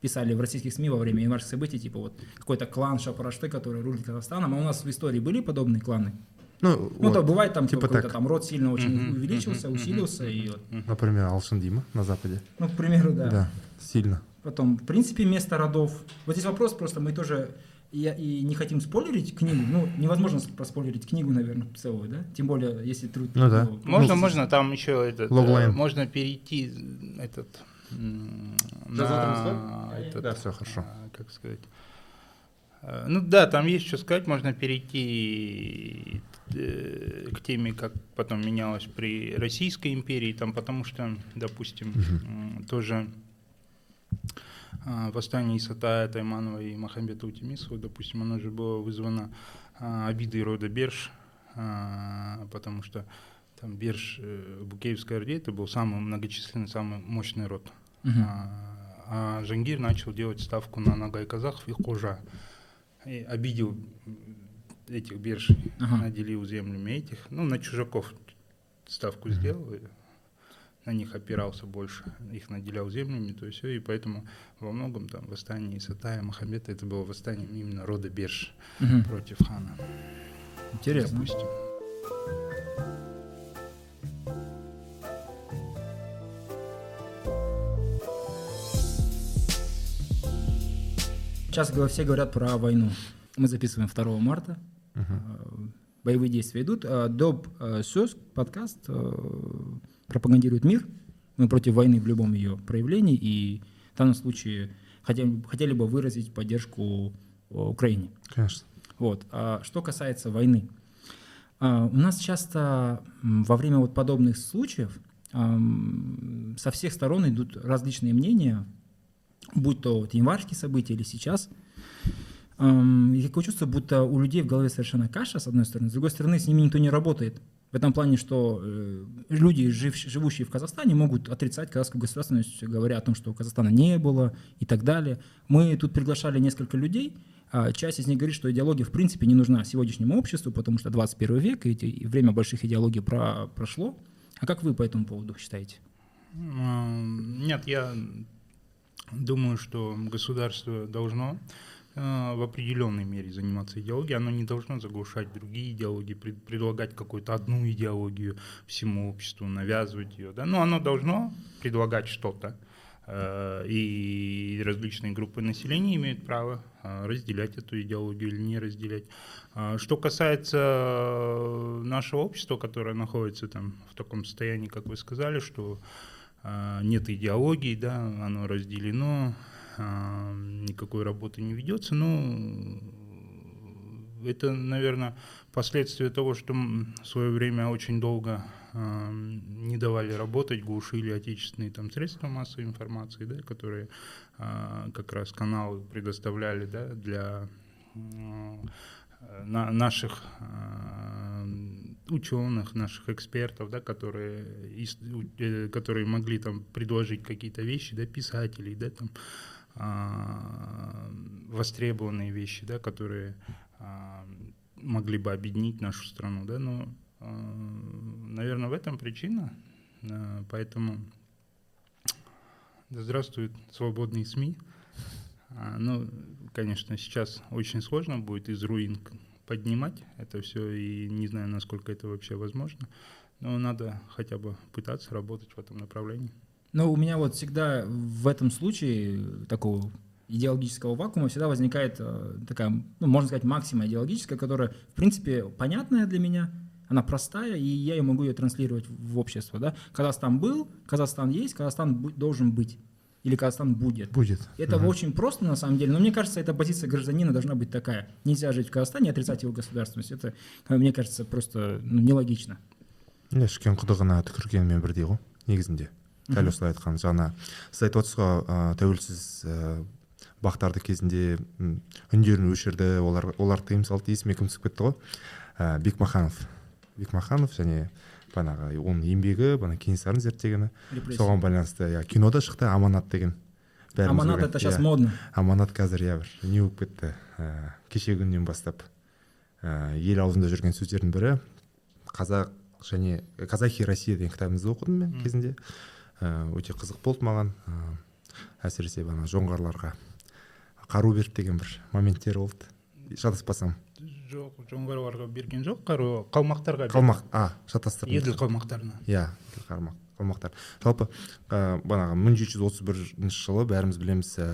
писали в российских СМИ во время январских событий, типа вот какой-то клан Шапарашты, который рулит Казахстаном, а у нас в истории были подобные кланы? Ну, Ну, вот, то бывает там типа какой-то так. там род сильно очень Мгм, увеличился, мгм, усилился, мгм, и вот, например, Алшин Дима на Западе. ну, к примеру, да. Да, сильно. Потом, в принципе, место родов. Вот здесь вопрос просто, мы тоже и, и не хотим спойлерить книгу. Ну, невозможно проспойлерить книгу, наверное, целую, да? Тем более, если труд... Ну да. Можно, Ну, можно там еще этот, э, можно перейти этот на этот, Да, все хорошо. а, как сказать. э, Ну да, там есть что сказать, можно перейти э, к теме, как потом менялось при Российской империи, там, потому что, допустим, м, тоже а, восстание Исатая, Тайманова и Махамбета Утимисова, допустим, оно же было вызвано а, обидой рода Берш, потому что там Берш э, в Букеевской Орде это был самый многочисленный, самый мощный род. Мгм. А, а Жангир начал делать ставку на нагай казахов и хожа. И обидел этих бершей, Ага. наделил землями этих, ну, на чужаков ставку сделал, на них опирался больше, их наделял землями, то есть, и поэтому во многом там восстание Исатая, Махамбета, это было восстание именно рода Берш Мгм. против хана. Интересно. Допустим. Сейчас все говорят про войну. Мы записываем 2 марта. Э, Боевые действия идут. А Доб э, Сёс, подкаст, пропагандирует мир. Мы против войны в любом ее проявлении. И в данном случае хотели, хотели бы выразить поддержку Украине. Конечно. Вот. А что касается войны, а, у нас часто во время вот подобных случаев со всех сторон идут различные мнения, будь то вот январские события или сейчас. И такое чувство, будто у людей в голове совершенно каша, с одной стороны, с другой стороны, с ними никто не работает. В этом плане, что э, люди, жив- живущие в Казахстане, могут отрицать казахскую государственность, говоря о том, что Казахстана не было и так далее. Мы тут приглашали несколько людей, а часть из них говорит, что идеология в принципе не нужна сегодняшнему обществу, потому что 21 век, и, и время больших идеологий про- прошло. А как вы по этому поводу считаете? М, Нет, я думаю, что государство должно э, в определенной мере заниматься идеологией, оно не должно заглушать другие идеологии, пред- предлагать какую-то одну идеологию всему обществу, навязывать ее. Да? Но оно должно предлагать что-то, э, и различные группы населения имеют право э, разделять эту идеологию или не разделять. Что касается нашего общества, которое находится там в таком состоянии, как вы сказали, что нет идеологии, да, оно разделено, а, никакой работы не ведется, ну, это, наверное, последствия того, что в свое время очень долго а, не давали работать, глушили отечественные там средства массовой информации, да, которые а, как раз каналы предоставляли, да, для наших а, ученых, наших экспертов, да, которые, э, которые могли там предложить какие-то вещи, да, писателей, да, там, а, востребованные вещи, да, которые а, могли бы объединить нашу страну, да, но, наверное, в этом причина, А, поэтому да здравствуют свободные СМИ. А, Ну, конечно, сейчас очень сложно будет из руин поднимать это все, и не знаю, насколько это вообще возможно, но надо хотя бы пытаться работать в этом направлении. Ну, у меня вот всегда в этом случае такого идеологического вакуума всегда возникает э, такая, ну, можно сказать, максима идеологическая, которая, в принципе, понятная для меня, она простая, и я ее могу ее транслировать в общество. Да? Казахстан был, Казахстан есть, Казахстан должен быть. Или Казахстан будет. Будет. Это очень просто на самом деле, но мне кажется, эта позиция гражданина должна быть такая. Нельзя жить в Казахстане и отрицать его государственность. Это, как мне кажется, просто ну, нелогично. ішкен құдығына түкіргенмен бірдей ғой негізінде дәл осылай айтқан жаңа сіз айтып отырсыз ғой тәуелсіз бақтарды кезінде үндерін өшірді олар олар тыйым салды есіме кім түсіп кетті ғой бекмаханов бекмаханов және бағанағы оның еңбегі бағана кенесарыны зерттегені. Соған байланысты иә кинода шықты аманат деген. Аманат это сейчас модно. аманат қазір иә бір не болып кетті? Ә, кешегі күннен бастап ә, ел аузында жүрген сөздердің бірі қазақ және казахи россия деген кітабыңызды оқыдым мен кезінде. Ә, өте қызық болды маған. Ә, әсіресе ана жоңғарларға қару берді деген бір моменттер болды. Шатаспасам. Жоқ жоңғарларға берген жоқ қару қалмақтарға қалмақ а шатастырдым еділ қалмақтарына. Иә қалмақ қалмақтар. Жалпы ә, бағанағы мың жеті жүз отыз бірінші жылы бәріміз білеміз ә,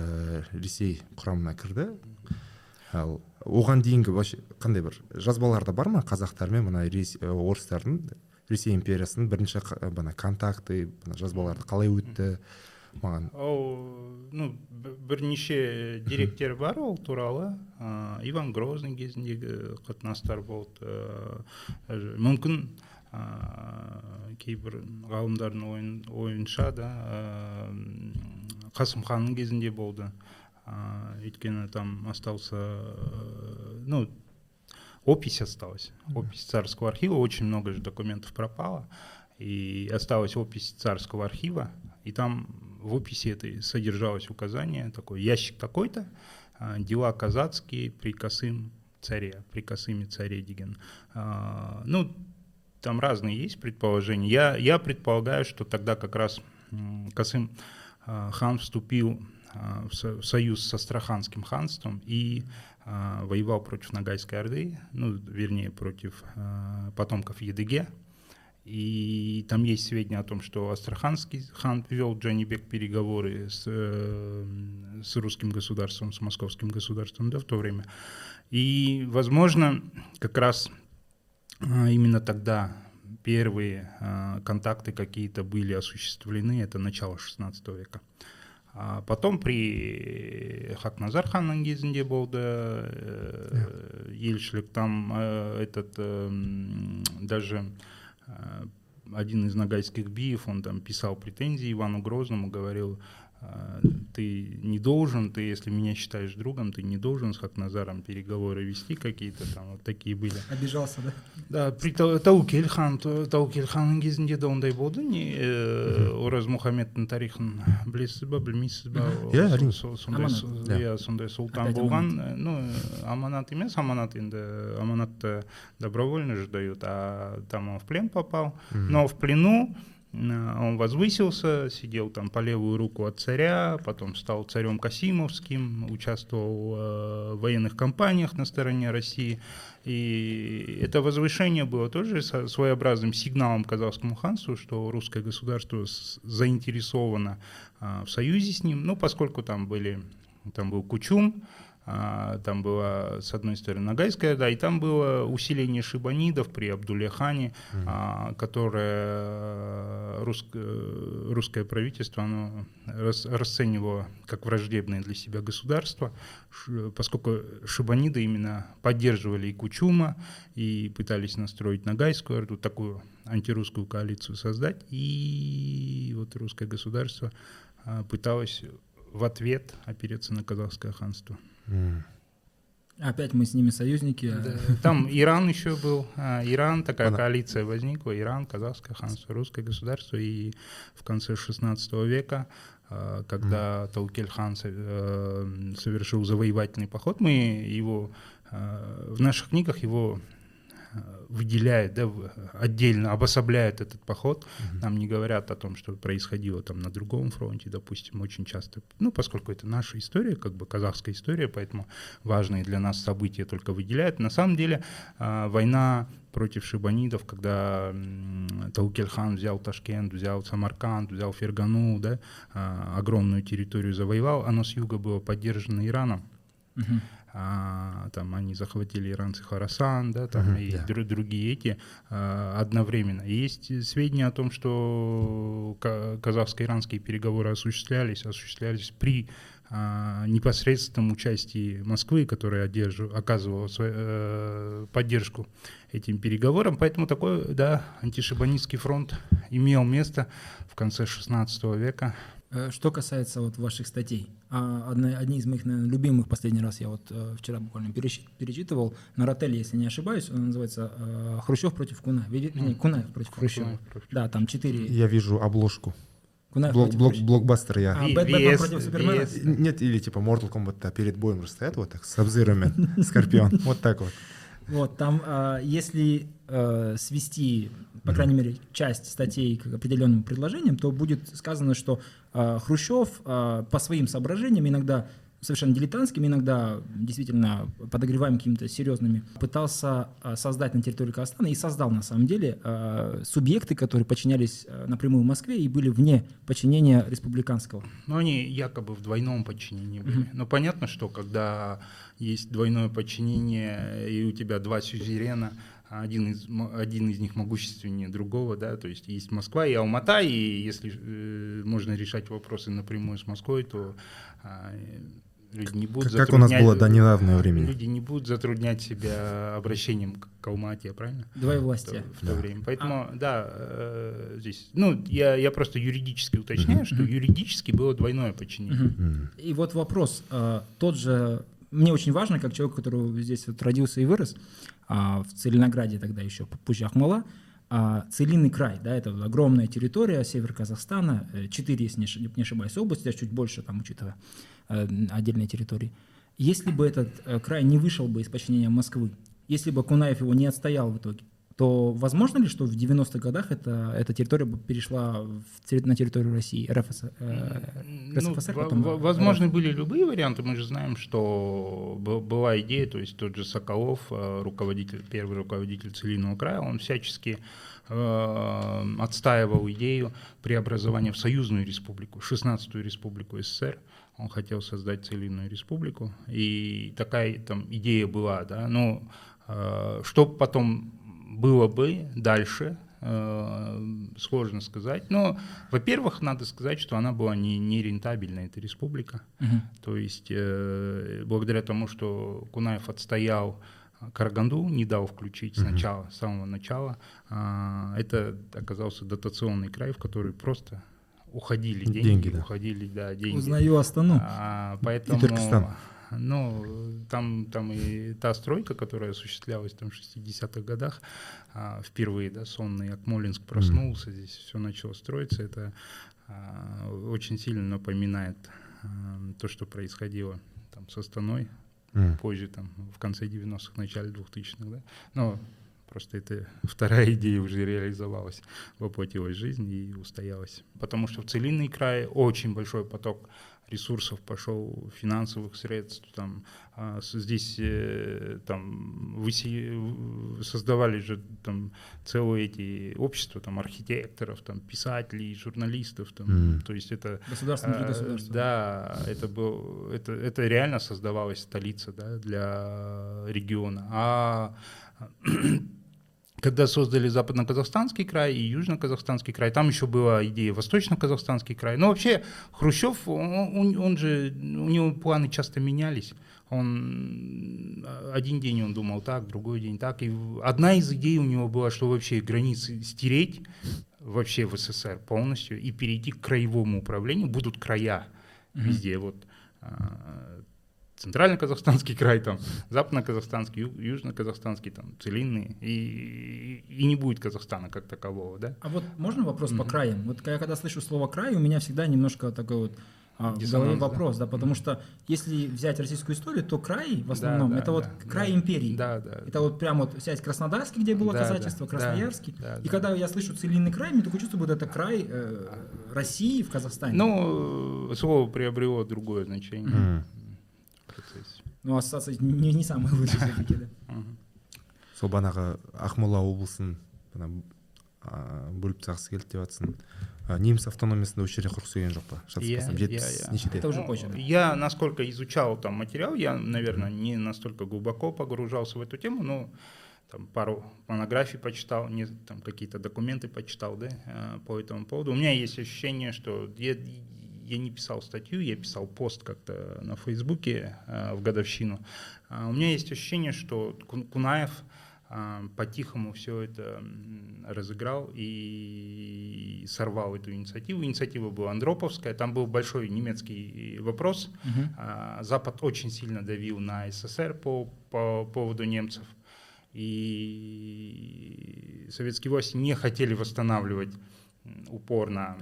ресей құрамына кірді. Ал оған дейінгі вообще қандай бір жазбаларда бар ма? Қазақтар мен мына ә, орыстардың ресей империясының бірінші қ- бана контакты мына жазбаларды қалай өтті? маған ол ну б- бірнеше деректер бар ол туралы ә, иван грозный кезіндегі қатынастар болды ә, мүмкін ә, кейбір ғалымдардың ойын, ойынша да ә, қасым ханның кезінде болды ә, өйткені там остался э, ну опись осталась опись царского архива очень много же документов пропало и осталась опись царского архива и там в описи этой содержалось указание такой ящик такой-то а, дела казацкие при Косым царе при Косыме царе деген А, ну там разные есть предположения я я предполагаю что тогда как раз м, Косым а, хан вступил в со- в союз с Астраханским ханством и воевал против Ногайской Орды, ну, вернее, против потомков Едыге. И там есть сведения о том, что Астраханский хан вел Джанибек переговоры с, э, с русским государством, с московским государством да, в то время. И, возможно, как раз а, именно тогда первые а, контакты какие-то были осуществлены, это начало 16 века. А потом при Хакназар ханның кезінде болды э, елшілік там э, этот э, м, даже э, один из нагайских биев, он там писал претензии Ивану Грозному, говорил, э, ты не должен, ты если меня считаешь другом, ты не должен с Хакназаром переговоры вести какие-то там, вот такие были. Обижался, да? Да, при Тау- тәуекел хан тәуекел ханның кезінде де ондай болды не э, ораз мұхаммедтің тарихын білесіз ба білмейсіз ба Иә, Сол- әрине. сол- сондай Аманат. сол- Иә. иә сондай сұлтан Опять болған э, ну э, аманат емес аманат енді аманатты добровольно же дают а там он в плен попал но в плену э, он возвысился, сидел там по левую руку от царя, потом стал царем Касимовским, участвовал э, в военных кампаниях на стороне России. И это возвышение было тоже своеобразным сигналом казахскому ханству, что русское государство заинтересовано а, в союзе с ним, ну, поскольку там были, там был Кучум, там была, с одной стороны, Ногайская, да, и там было усиление шибанидов при Абдуле Хане, а, которое русск- русское правительство оно рас- расценивало как враждебное для себя государство, поскольку шибаниды именно поддерживали и Кучума, и пытались настроить Ногайскую Орду, такую антирусскую коалицию создать, и вот русское государство а, пыталось в ответ опереться на казахское ханство. Опять мы с ними союзники. а Да, Там Иран еще был. а, Иран, такая Ладно. коалиция возникла. Иран, казахское ханство, русское государство. И в конце 16 века, а, когда Таукель хан э, совершил завоевательный поход, мы его в наших книгах его выделяют, да, отдельно обособляют этот поход. Нам не говорят о том, что происходило там на другом фронте, допустим, очень часто. Ну, поскольку это наша история, как бы казахская история, поэтому важные для нас события только выделяют. На самом деле а, война против шибанидов, когда Таукель-хан взял Ташкент, взял Самарканд, взял Фергану, да, а, огромную территорию завоевал, оно с юга было поддержано Ираном. Мгм. А, там они захватили иранцы Харасан, да, там Мгм, и да. дру- другие эти а, одновременно. И Есть сведения о том, что ка- казахско-иранские переговоры осуществлялись, осуществлялись при а, непосредственном участии Москвы, которая одержи- оказывала свою, э, поддержку этим переговорам. Поэтому такой, да, антишибанистский фронт имел место в конце 16 века. Э, Что касается вот ваших статей, а, одна- одни из моих, наверное, любимых последний раз я вот э, вчера буквально перечитывал на Ротеле, если не ошибаюсь, он называется э, «Хрущев против Куна», Вернее. Кунаев против Хрущева. Да, там четыре. я вижу обложку Кунаев блок, против блок, блокбастер я А, Бэт- Бэтмен против Супермена? VS. нет или типа Mortal Kombat перед боем же стоят вот так с обзырами скорпион вот так вот Вот, там, а, если свести, по крайней мере, часть статей к определенным предложениям, то будет сказано, что э, Хрущев э, по своим соображениям иногда совершенно дилетантским, иногда действительно подогреваем какими-то серьезными, пытался э, создать на территории Казахстана и создал на самом деле субъекты, которые подчинялись напрямую Москве и были вне подчинения республиканского. Ну, они якобы в двойном подчинении были. Mm-hmm. Но понятно, что когда есть двойное подчинение и у тебя два сюзерена, один из, один из них могущественнее другого, да, то есть есть Москва и Алмата, и если э, можно решать вопросы напрямую с Москвой, то э, Люди не будут как у нас было до недавнего времени. Люди не будут затруднять себя обращением к Алмате, правильно? Двое власти. В то, в то время. Поэтому, а. да, э, здесь, ну, я, я просто юридически уточняю, uh-huh. что юридически было двойное подчинение. Uh-huh. И вот вопрос, э, тот же, мне очень важно, как человек, который здесь вот родился и вырос, э, в Целинограде тогда еще, позже Ахмала, а Целинный край, да, это огромная территория, север Казахстана, э, четыре, если не ошибаюсь, области, а чуть больше, там, учитывая э, отдельные территории. Если бы этот э, край не вышел бы из подчинения Москвы, если бы Кунаев его не отстоял в итоге, то возможно ли, что в 90-х годах это, эта территория перешла в, на территорию России, РФС, э, РСФСР? Ну, потом, возможны РФ. были любые варианты. Мы же знаем, что была идея, то есть тот же Соколов, э, руководитель, первый руководитель Целинного края, он всячески э, отстаивал идею преобразования в союзную республику, 16-ю республику СССР. Он хотел создать Целинную республику, и такая там идея была, да, но э, что потом было бы дальше, э, сложно сказать. Но, во-первых, надо сказать, что она была не, не рентабельна, эта республика. Угу. То есть, э, благодаря тому, что Кунаев отстоял Караганду, не дал включить угу. сначала, с самого начала, э, это оказался дотационный край, в который просто уходили деньги, деньги да. уходили, да, деньги. Узнаю Астану. А, поэтому... И Туркестан. Ну, там, там и та стройка, которая осуществлялась там, в 60-х годах, а, впервые, да, сонный Акмолинск проснулся, mm. здесь все начало строиться, это а, очень сильно напоминает а, то, что происходило там с Астаной, mm. позже, там, в конце 90-х, начале 2000-х, да, но Просто это вторая идея уже реализовалась, воплотилась в жизнь и устоялась. Потому что в Целинный край очень большой поток ресурсов пошел, финансовых средств, там, а здесь э, там выси, создавали же там целые эти общества, там, архитекторов, там, писателей, журналистов, там, mm. то есть это... Государство внутри государства. Да, это, был, это, это реально создавалась столица, да, для региона. А когда создали Западно-Казахстанский край и Южно-Казахстанский край, там еще была идея Восточно-Казахстанский край. Но вообще Хрущев, он, он же, у него планы часто менялись. Он один день он думал так, другой день так. И одна из идей у него была, что вообще границы стереть вообще в СССР полностью и перейти к краевому управлению. Будут края везде. Вот а, центрально-казахстанский край, там, западно-казахстанский, южно-казахстанский, там, целинный, и, и не будет Казахстана как такового, да? А вот можно вопрос mm-hmm. по краям? Вот я когда слышу слово «край», у меня всегда немножко такой вот а, в голове вопрос, да. да, потому что если взять российскую историю, то край в основном да, да, это вот да, край да, империи. Да, да. Это вот прям вот взять Краснодарский, где было да, казачество, да, Красноярский. Да, и да. когда я слышу целинный край, мне такое чувство, будто это край э, России в Казахстане. Ну, слово приобрело другое значение. Mm процессе. Ну, ассоциация не, не самая лучшая все-таки, да. сол бағанағы ақмола облысын бөліп тастағысы келді деп жатрсың неміс автономиясында осы жерде құрғысы келген жоқ па шатаспасам жетпіс нешеде это уже позже я насколько изучал там материал я наверное не настолько глубоко погружался в эту тему но там пару монографий почитал, не, там какие-то документы почитал, да, э, по этому поводу. У меня есть ощущение, что я, не писал статью, я писал пост как-то на Фейсбуке э, в годовщину. А у меня есть ощущение, что Кунаев э, по-тихому все это разыграл и сорвал эту инициативу. Инициатива была Андроповская, там был большой немецкий вопрос. Угу. Запад очень сильно давил на СССР по, по поводу немцев. И советские власти не хотели восстанавливать упор на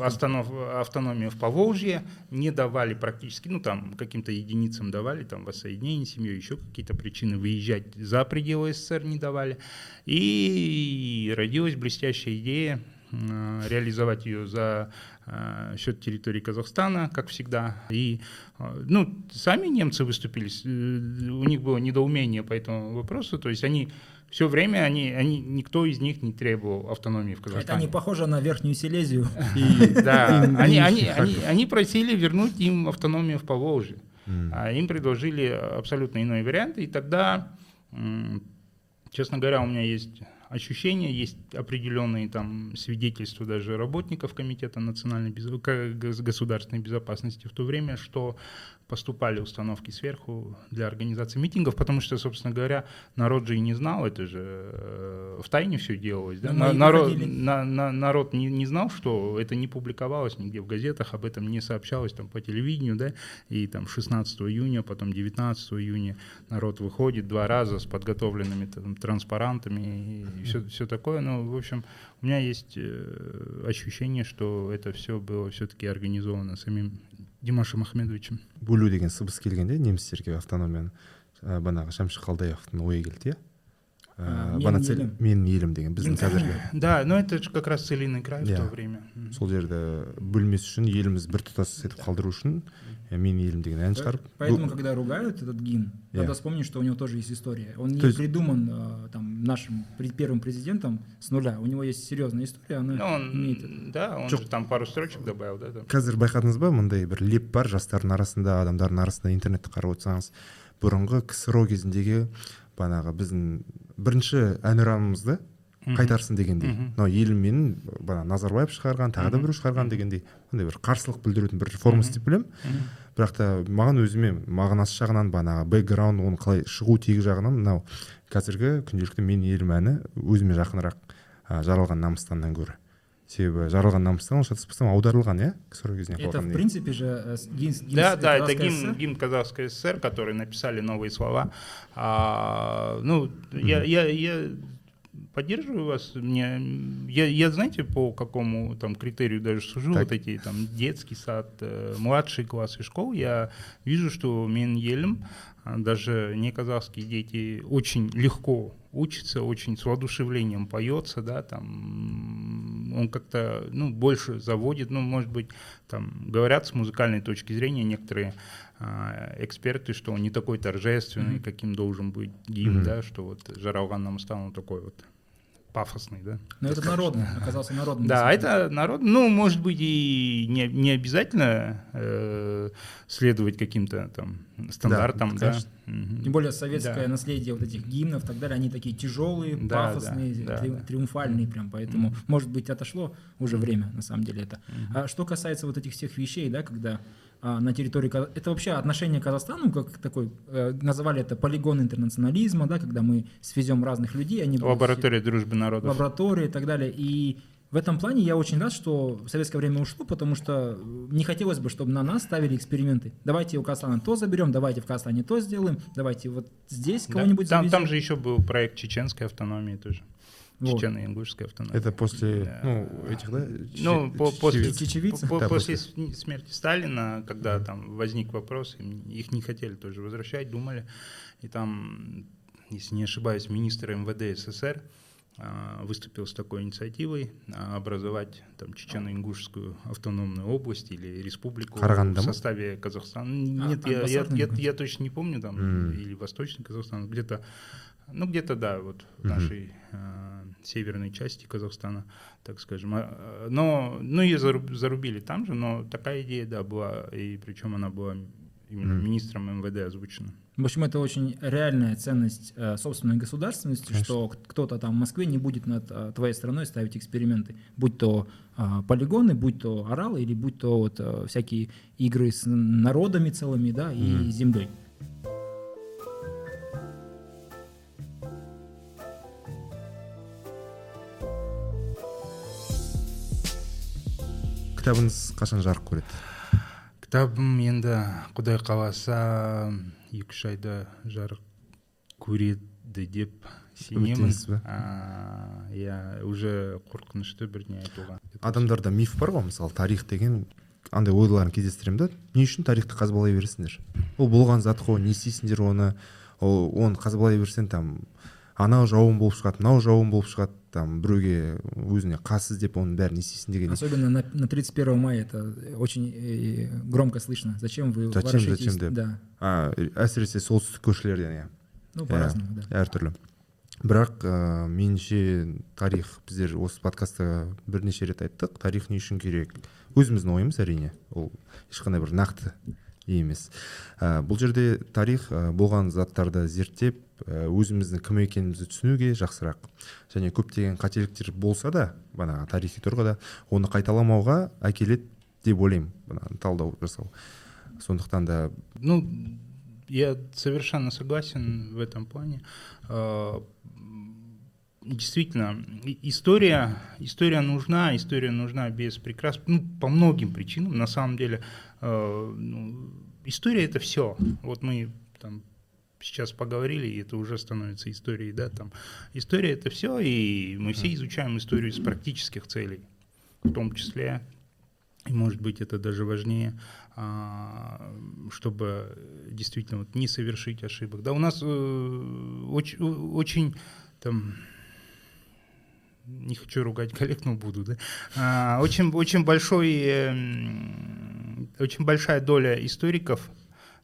останов, автономию в Поволжье, не давали практически, ну там каким-то единицам давали, там воссоединение семьи, еще какие-то причины выезжать за пределы СССР не давали. И родилась блестящая идея реализовать ее за э, счет территории Казахстана, как всегда. И э, ну, сами немцы выступили, э, у них было недоумение по этому вопросу, то есть они все время, они, они, никто из них не требовал автономии в Это Казахстане. не похоже на Верхнюю Силезию. Да, они, они, они, они просили вернуть им автономию в Поволжье. А им предложили абсолютно иной вариант, и тогда, честно говоря, у меня есть ощущения, есть определенные там свидетельства даже работников Комитета национальной гос- государственной безопасности в то время, что поступали установки сверху для организации митингов, потому что, собственно говоря, народ же и не знал, это же э, в тайне все делалось. Да? На- и народ, на- на- народ не, не знал, что это не публиковалось нигде в газетах, об этом не сообщалось там по телевидению, да, и там 16 июня, потом 19 июня народ выходит два раза с подготовленными там, транспарантами и все, все такое. Ну, в общем, у меня есть э, ощущение, что это все было все-таки организовано самим Димашем Ахмедовичем. бөлу деген сыбыс келгенде немістерге автономияны ә, бағанағы шәмші қалдаяқовтың ойы келді иә Ә, цель- елім. менің елім деген біздің қазіргі Да, но это же как раз целинный край в Да. то время. Сол жерді бөлмес үшін еліміз біртұтас етіп қалдыру үшін менің елім деген ән шығарып Поэтому, когда ругают этот гимн, Я. надо вспомнить, что у него тоже есть история. Он не придуман э, там, нашим первым президентом с нуля. У него есть серьезная история, она имеет да, он Жоқ. же там пару строчек добавил, да, там. қазір байқадыңыз ба мындай бір леп бар жастардың арасында адамдардың арасында интернетті қарап отырсаңыз бұрынғы ксро кезіндегі бағанағы біздің бірінші әнұранымызды қайтарсын дегендей. Мынау елім менің бағана назарбаев шығарған тағы да біреу шығарған дегендей. Мындай бір қарсылық білдірудің бір формасы деп білемін. Бірақ та маған өзіме мағынасы жағынан бағанағы бэкграунд оны қалай шығу тегі жағынан мынау қазіргі күнделікті мен елім әні өзіме жақынырақ ә, жаралған намыстаннан гөрі. себебі жаралған намыстан ол шатаспасам аударылған иә ксро кезіне Это, в қалғаннан кейін. принципе же, э, с- гимн, гимн Да, да, это Казахской гимн, ССР. гимн Казахской ССР, который написали новые слова. А, ну, я, я, я поддерживаю вас. Мне, я, я, знаете, по какому там критерию даже сужу, Так. вот эти там детский сад, э, младшие классы школ, я вижу, что Мен Елем, а, даже не казахские дети очень легко учатся, очень с воодушевлением поется, да, там он как-то, ну, больше заводит, ну, может быть, там говорят с музыкальной точки зрения некоторые а, эксперты, что он не такой торжественный, Мгм. каким должен быть гимн, Мгм. да, что вот Жаралган Намстан он такой вот пафосный, да. Но это народный, оказался народным. Да, это народ, ну, может быть, и не, не обязательно э, следовать каким-то там стандартам, да. конечно. Мгм. Тем более советское Да. наследие вот этих гимнов и так далее, они такие тяжелые, Да, пафосные, да, да, три- да. триумфальные прям, поэтому, может быть, отошло уже время, на самом деле, это. Мгм. А что касается вот этих всех вещей, да, когда на территории... Это вообще отношение к Казахстану, как такой, э, называли это полигон интернационализма, да, когда мы свезем разных людей, они будут Лаборатория дружбы народов. лаборатории и так далее. И в этом плане я очень рад, что в советское время ушло, потому что э, не хотелось бы, чтобы на нас ставили эксперименты. Давайте у Казахстана то заберем, давайте в Казахстане то сделаем, давайте вот здесь Да. кого-нибудь Там, завезем. там же еще был проект чеченской автономии тоже. Вот. Чечено-ингушской автономии. это после Да. ну этих да Ну, по- после, по- Да, после после. см- смерти Сталина, когда там возник вопрос, их не хотели тоже возвращать, думали, и там, если не ошибаюсь, министр МВД СССР а, выступил с такой инициативой а, образовать там Чечено-Ингушскую автономную область или республику Караганда в составе Казахстана. А, Нет, я, я, я, я точно не помню там М. или Восточный Казахстан, где-то, ну где-то да, вот в Мгм. нашей а, северной части Казахстана, так скажем. А, а, Но, ну ее заруб- зарубили там же, но такая идея, да, была, и причем она была именно Мгм. министром МВД озвучена. В общем, это очень реальная ценность э, собственной государственности, Конечно. что кто-то там в Москве не будет над э, твоей страной ставить эксперименты, будь то а, полигоны, будь то оралы или будь то вот, э, всякие игры с народами целыми, да, и Мгм. землей. Кітабыңыз қашан жарық көреді? Кітабым енді құдай қаласа екі үш айда жарық көреді деп сенемін. Иә уже қорқынышты бірдеңе айтуға адамдарда миф бар ғой мысалы тарих деген андай ойларын кездестіремін да. Не үшін тарихты қазбалай бересіңдер? Ол болған зат қой не істейсіңдер оны? Ол оны қазбалай берсең там анау жауын болып шығады мынау жауын болып шығады там біреуге өзіне қас іздеп оның бәрін не істейсің деген Особенно на, на 31 мая это очень э, громко слышно. Зачем вы Зачем, зачем деп. Да. а, әсіресе солтүстік көршілерден иә Ну, Иә, по-разному, да. әртүрлі бірақ ә, меніңше тарих біздер осы подкастта бірнеше рет айттық тарих не үшін керек өзіміздің ойымыз әрине ол ешқандай бір нақты емес ә, бұл жерде тарих ә, болған заттарды зерттеп ә, өзіміздің кім екенімізді түсінуге жақсырақ және көптеген қателіктер болса да бағанағы тарихи тұрғыда оны қайталамауға әкеледі деп ойлаймын талдау жасау сондықтан да Ну, я совершенно согласен в этом плане. А, Действительно, история, история нужна, история нужна без прикрас, ну, по многим причинам, на самом деле. А, ну, история это все. Вот мы там сейчас поговорили, и это уже становится историей, да, там. История это все, и мы все изучаем историю из практических целей, в том числе и может быть это даже важнее, а, чтобы действительно вот не совершить ошибок. Да, у нас э, очень, очень там не хочу ругать коллег, но буду, да. А, очень, очень большой, эм, очень большая доля историков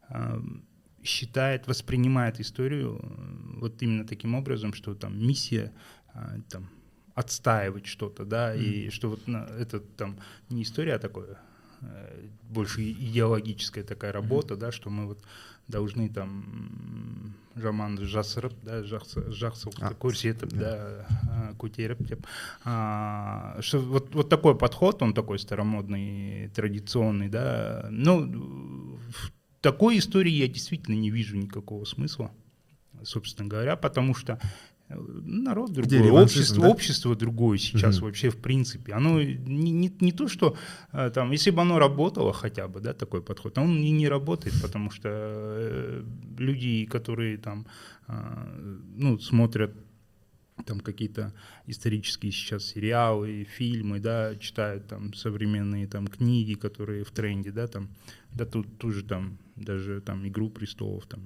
а, считает, воспринимает историю э, вот именно таким образом, что там миссия а, там отстаивать что-то, да, и что вот на- это там не история, а такое э, больше и- идеологическая такая работа, да, что мы вот должны там м, жаманды жасырып да жақсы А, көрсетіп да. а, көтеріп деп А, вот вот такой подход он такой старомодный традиционный да ну в такой истории я действительно не вижу никакого смысла собственно говоря потому что э, народ другой, общество, да? общество другое сейчас Мгм. вообще в принципе. Оно не, не, не то, что э, там, если бы оно работало хотя бы, да, такой подход, он и не работает, потому что э, люди, которые там, э, ну, смотрят там какие-то исторические сейчас сериалы, фильмы, да, читают там современные там книги, которые в тренде, да, там, да тут тоже там даже там Игру престолов там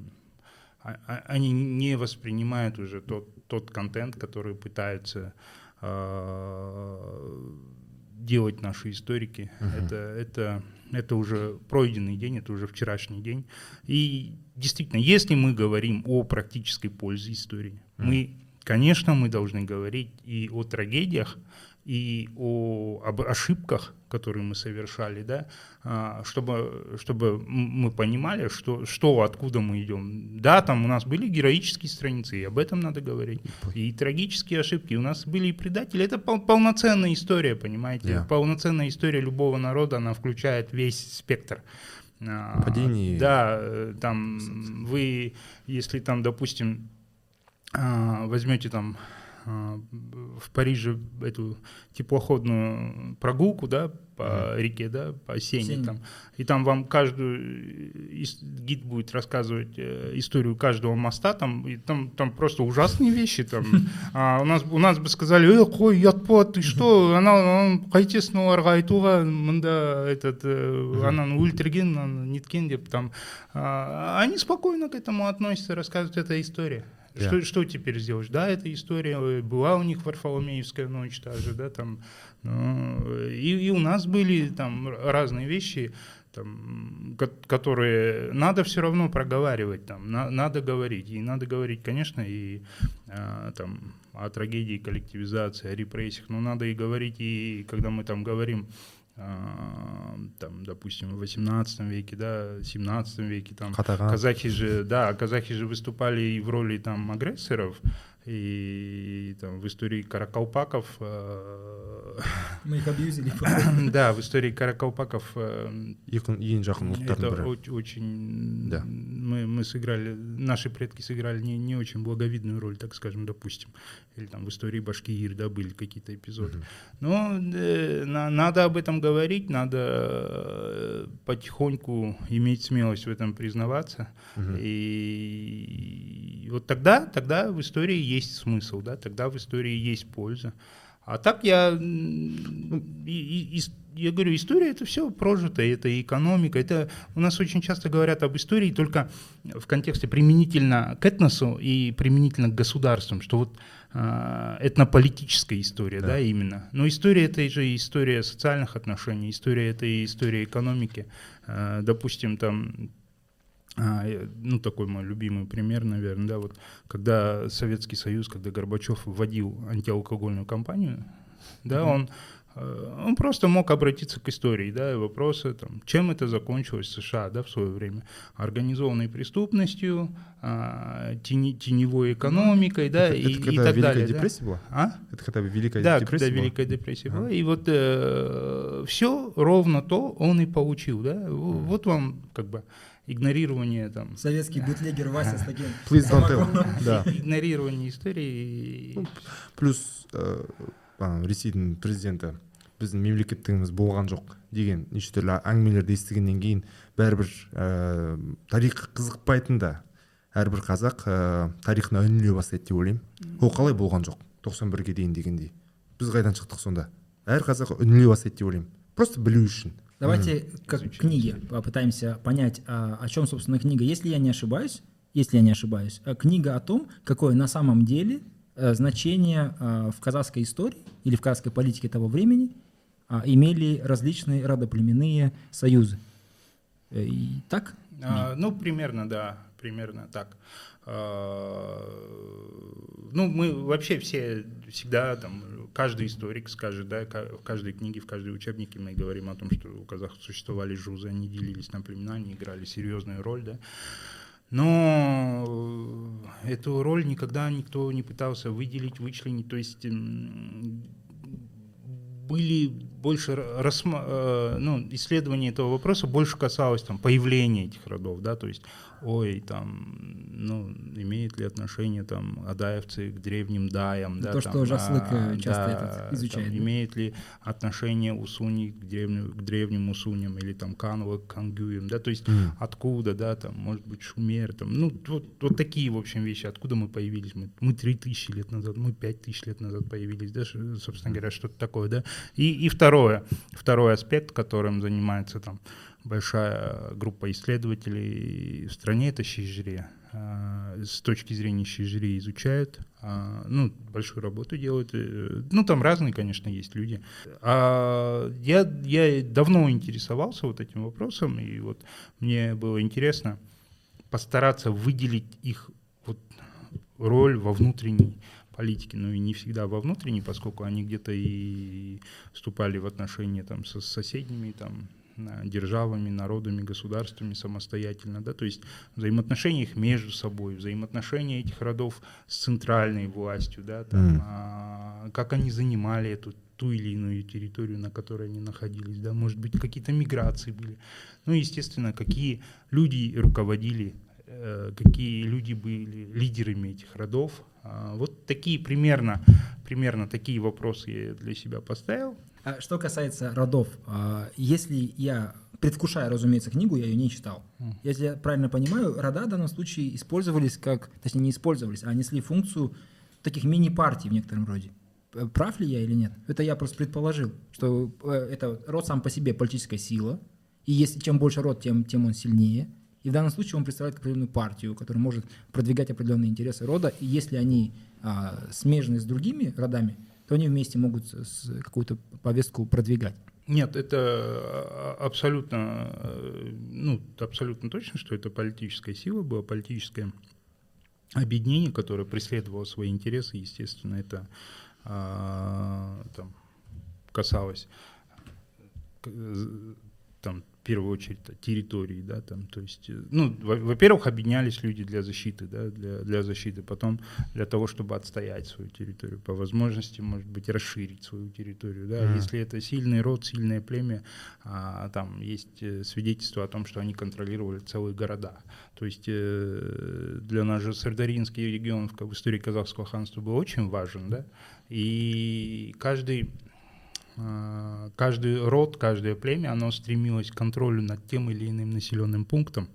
а- а- они не воспринимают уже тот, тот контент, который пытаются э, делать наши историки. Это, это, это уже пройденный день, это уже вчерашний день. И действительно, если мы говорим о практической пользе истории, мы, конечно, мы должны говорить и о трагедиях, и о об ошибках, которые мы совершали, да, а, чтобы, чтобы мы понимали, что, что, откуда мы идем. Да, там у нас были героические страницы, и об этом надо говорить. И трагические ошибки. У нас были и предатели. Это пол- полноценная история, понимаете? Yeah. Полноценная история любого народа, она включает весь спектр. А, Падений. Да, там вы, если там, допустим, а, возьмете там в Париже эту теплоходную прогулку, да, по реке, да, по Сене, там, и там вам каждую э, гид будет рассказывать э, историю каждого моста, там, и там, там просто ужасные вещи, там, а у нас, у нас бы сказали, э, қой ұят ты что, ана қайтесің оларға айтуға мында этот э, ананы өлтірген ананы неткен деп там. А, они спокойно к этому относятся рассказывают это история Да. что, что теперь сделаешь? Да, эта история э, была у них Варфоломеевская ночь та же, да, там, ну, и, и у нас были там разные вещи, там, ко- которые надо все равно проговаривать, там, на- надо говорить, и надо говорить, конечно, и а, там о трагедии коллективизации, о репрессиях, но надо и говорить, и когда мы там говорим там, допустим, в 18 веке, да, 17 веке, там, Катаган. казахи же, да, казахи же выступали и в роли там агрессоров, и там в истории каракалпаков, э, Мы их абьюзили. да, в истории каракалпаков э, ең, ең жақын ұлттардың бірі очень, Да. мы, мы сыграли, наши предки сыграли не, не очень благовидную роль, так скажем, допустим, или там в истории Башкир, да, были какие-то эпизоды. Но э, на- надо об этом говорить, надо э, потихоньку иметь смелость в этом признаваться И вот тогда, тогда в истории есть смысл, да, тогда в истории есть польза. А так я, и, и, я говорю, история это все прожито, это экономика, это у нас очень часто говорят об истории только в контексте применительно к этносу и применительно к государствам, что вот э, этнополитическая история, да. да, именно. Но история это же история социальных отношений, история это и история экономики. Э, допустим, там а, ну, такой мой любимый пример, наверное, да, вот когда Советский Союз, когда Горбачев вводил антиалкогольную кампанию, да, mm-hmm. он э, он просто мог обратиться к истории, да, и вопросы, там, чем это закончилось в США, да, в свое время, организованной преступностью, а, тени, теневой экономикой, да, это, и, это когда и так Великая далее. депрессия да? была? А? Это когда Великая да, депрессия когда была? Великая депрессия А. была, и вот э, все ровно то он и получил, да, вот вам как бы игнорирование там. Советский бутлегер Вася с таким... Please don't tell. Да. Игнорирование истории. Ну, плюс ә, ана ресейдің президенті біздің мемлекеттігіміз болған жоқ деген неше түрлі әңгімелерді естігеннен кейін бәрібір ә, тарих қызықпайтын да әрбір қазақ ә, тарихына үңіле бастайды деп ойлаймын ол қалай болған жоқ 91-ге дейін дегендей біз қайдан шықтық сонда әр қазақ үңіле бастайды деп ойлаймын просто білу үшін Давайте как Изучить. книги попытаемся понять, а, о чем, собственно, книга. Если я не ошибаюсь, если я не ошибаюсь, а, книга о том, какое на самом деле а, значение а, в казахской истории или в казахской политике того времени а, имели различные родоплеменные союзы. Э, И так? А, ну, примерно, да, примерно так. А, ну, мы вообще все всегда там, каждый историк скажет, да, в каждой книге, в каждой учебнике мы говорим о том, что у казахов существовали жузы, они делились на племена, они играли серьезную роль, да. Но э, эту роль никогда никто не пытался выделить, вычленить. То есть были больше ра- рассма- э, ну, исследование этого вопроса больше касалось там появления этих родов, да, то есть, ой, там, ну, имеет ли отношение там адаевцы к древним даям, да, То, там, что Жаслык, э, а, часто да, этот изучает, там, да. имеет ли отношение усуни к древним, к древним усуням или там канва к кангюям, да, то есть Мгм. откуда, да, там, может быть, шумер, там, ну, вот, вот такие, в общем, вещи, откуда мы появились, мы, мы 3000 лет назад, мы 5000 лет назад появились, да, собственно говоря, что-то такое, да, и, и второе, второй аспект, которым занимается там большая группа исследователей в стране, это Шижри, А, с точки зрения Шижри изучают, а, ну, большую работу делают, э, ну, там разные, конечно, есть люди. А я, я давно интересовался вот этим вопросом, и вот мне было интересно постараться выделить их вот роль во внутренней политике, ну и не всегда во внутренней, поскольку они где-то и вступали в отношения там со соседними там державами, народами, государствами самостоятельно, да, то есть взаимоотношения их между собой, взаимоотношения этих родов с центральной властью, да, там, Мгм. а, как они занимали эту ту или иную территорию, на которой они находились, да, может быть, какие-то миграции были. Ну, естественно, какие люди руководили, э, какие люди были лидерами этих родов. А, Вот такие примерно, примерно такие вопросы я для себя поставил. А Что касается родов, а, если я, предвкушая, разумеется, книгу, я ее не читал. Если я правильно понимаю, рода в данном случае использовались как, точнее не использовались, а несли функцию таких мини-партий в некотором роде. П- Прав ли я или нет? Это я просто предположил, что э, это род сам по себе политическая сила, и если чем больше род, тем, тем он сильнее. И в данном случае он представляет определенную партию, которая может продвигать определенные интересы рода, и если они а, смежны с другими родами, то они вместе могут какую-то повестку продвигать. Нет, это а, абсолютно, э, ну, абсолютно точно, что это политическая сила была, политическое объединение, которое преследовало свои интересы, естественно, это а, там, касалось там, в первую очередь территории, да, там, то есть, э, ну, во- во-первых, объединялись люди для защиты, да, для, для защиты, потом для того, чтобы отстоять свою территорию, по возможности, может быть, расширить свою территорию, да, Мгм. если это сильный род, сильное племя, а, там есть э, свидетельства о том, что они контролировали целые города, то есть э, для нас же Сардаринский регион в, истории казахского ханства был очень важен, да, и каждый каждый род, каждое племя, оно стремилось к контролю над тем или иным населенным пунктом.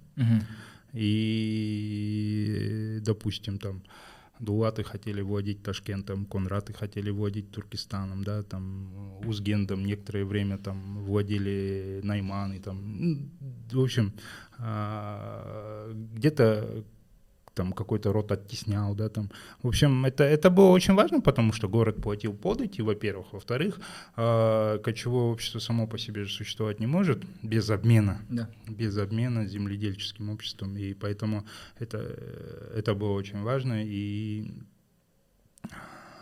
И допустим, там Дулаты хотели вводить Ташкентом, Конраты хотели вводить Туркестаном, да, там Узгендом некоторое время там вводили Найманы, там, в общем, а, где-то там какой-то род оттеснял, да, там. В общем, это, это было очень важно, потому что город платил подати, во-первых. Во-вторых, э, кочевое общество само по себе же существовать не может без обмена. Да. Без обмена земледельческим обществом. И поэтому это, это было очень важно. И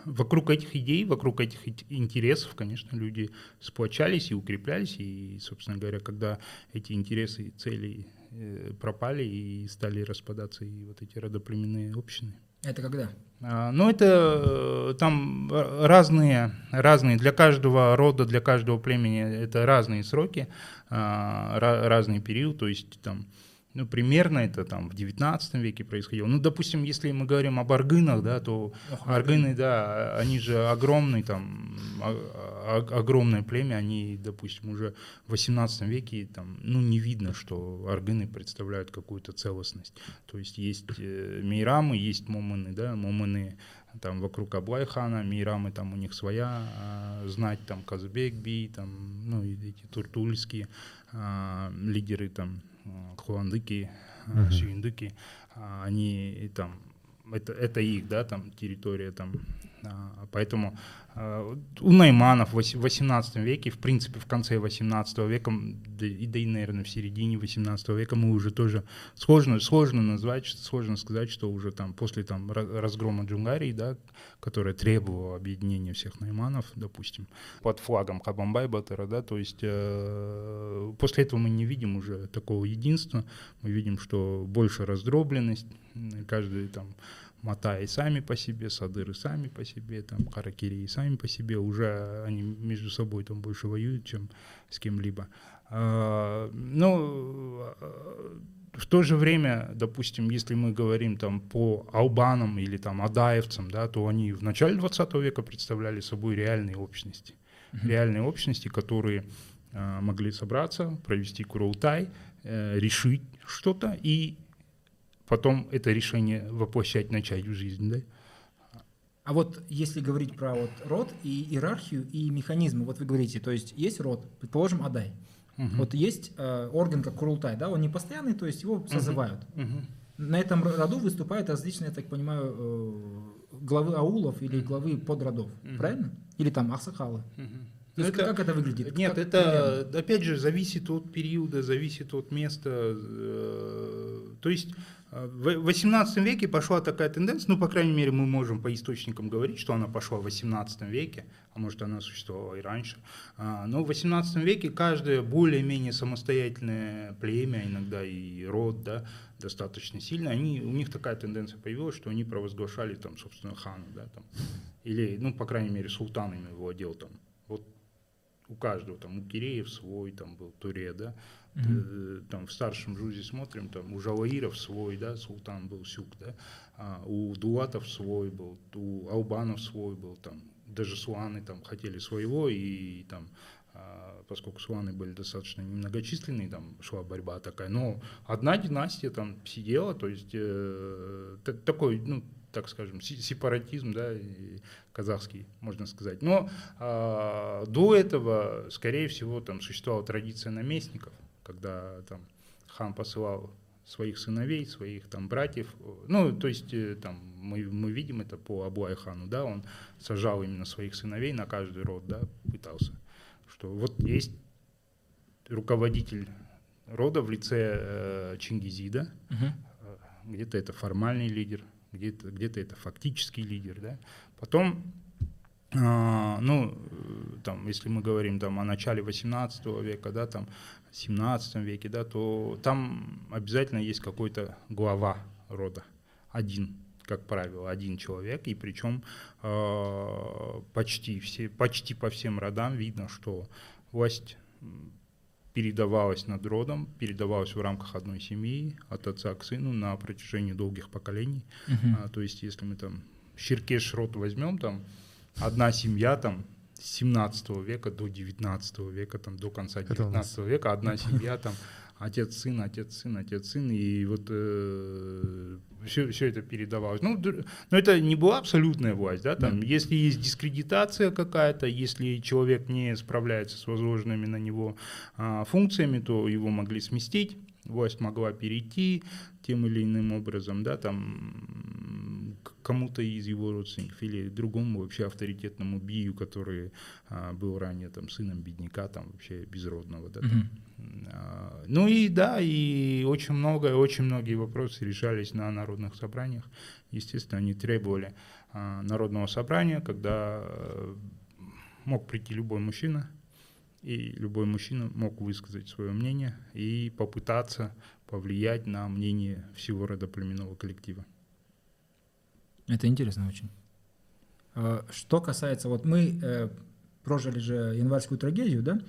вокруг этих идей, вокруг этих интересов, конечно, люди сплочались и укреплялись. И, собственно говоря, когда эти интересы и цели пропали и стали распадаться и вот эти родоплеменные общины. Это когда? А, ну, это э, там разные, разные, для каждого рода, для каждого племени это разные сроки, а, разный период, то есть там ну, примерно это там в 19 веке происходило. Ну, допустим, если мы говорим об аргынах, да, то Ох, аргыны, да, они же огромный там, огромное племя, они, допустим, уже в 18 веке там, ну, не видно, что аргыны представляют какую-то целостность. То есть есть э, мейрамы, есть моманы, да, моманы там вокруг Аблайхана, Мейрамы там у них своя, а, знать там Казбекби, там, ну, эти туртульские а, лидеры там хуандыки, uh-huh. сюиндыки, а, они там это, это их, да, там территория там, а, поэтому а, у Найманов в 18 веке, в принципе, в конце 18 века, да и, да и, наверное, в середине 18 века мы уже тоже сложно, сложно назвать, сложно сказать, что уже там после там разгрома Джунгарии, да, которая требовала объединения всех Найманов, допустим, под флагом Хабамбай Батара, да, то есть э, после этого мы не видим уже такого единства, мы видим, что больше раздробленность, каждый там Матаи сами по себе, Садыры сами по себе, там Харакирии сами по себе, уже они между собой там больше воюют, чем с кем-либо. А, но а, в то же время, допустим, если мы говорим там по албанам или там адаевцам, да, то они в начале 20 века представляли собой реальные общности. Mm-hmm. Реальные общности, которые э, могли собраться, провести курултай, э, решить что-то и потом это решение воплощать, начать в жизнь, да? А вот если говорить про вот род и иерархию и механизмы, вот вы говорите, то есть есть род, предположим, Адай. Угу. Вот есть э, орган как Курултай, да, он не постоянный, то есть его созывают. Угу. На этом роду выступают различные, я так понимаю, э, главы аулов или главы подродов, угу. правильно? Или там ахсакалы. Угу. То есть это, как это выглядит? Нет, как, это примерно? опять же зависит от периода, зависит от места. Э, то есть в 18 веке пошла такая тенденция, ну, по крайней мере, мы можем по источникам говорить, что она пошла в 18 веке, а может, она существовала и раньше. А, но в 18 веке каждое более-менее самостоятельное племя, иногда и род, да, достаточно сильно, они, у них такая тенденция появилась, что они провозглашали, там, собственно, хана, да, там, или, ну, по крайней мере, султанами владел там. Вот у каждого, там, у Киреев свой, там, был Туре, да, Mm-hmm. Там в старшем жузе смотрим, там у Жалаиров свой, да, султан был Сюк, да, а у Дулатов свой был, у Албанов свой был, там даже суаны там хотели своего, и там а, поскольку суаны были достаточно немногочисленные, там шла борьба такая, но одна династия там сидела, то есть э, такой, ну, так скажем, сепаратизм, да, казахский, можно сказать. Но э, до этого, скорее всего, там существовала традиция наместников, когда там хан посылал своих сыновей, своих там братьев. Ну, то есть э, там мы, мы видим это по Абуай хану, да, он сажал именно своих сыновей на каждый род, да, пытался. Что вот есть руководитель рода в лице э, Чингизида, угу. где-то это формальный лидер, где-то где это фактический лидер, да. Потом а, ну, там, если мы говорим там, о начале 18 века, да, там, 17 веке, да, то там обязательно есть какой-то глава рода, один, как правило, один человек, и причем э, почти, все, почти по всем родам видно, что власть передавалась над родом, передавалась в рамках одной семьи, от отца к сыну на протяжении долгих поколений. Uh-huh. А, то есть, если мы там Щеркеш род возьмем, там одна семья там 17 века до 19 века, там, до конца 19 века, одна семья, там, отец, сын, отец, сын, отец, сын, и вот э, все, все это передавалось. Ну, но это не была абсолютная власть, да, там, да. если есть дискредитация какая-то, если человек не справляется с возложенными на него а, функциями, то его могли сместить, власть могла перейти тем или иным образом, да, там, кому-то из его родственников или другому вообще авторитетному бию, который а, был ранее там сыном бедняка, там вообще безродного, да, там, а, ну и да, и очень много, очень многие вопросы решались на народных собраниях. Естественно, они требовали а, народного собрания, когда э, мог прийти любой мужчина, и любой мужчина мог высказать свое мнение и попытаться повлиять на мнение всего родоплеменного коллектива. Это интересно очень. А, что касается, вот мы э, прожили же январскую трагедию, да,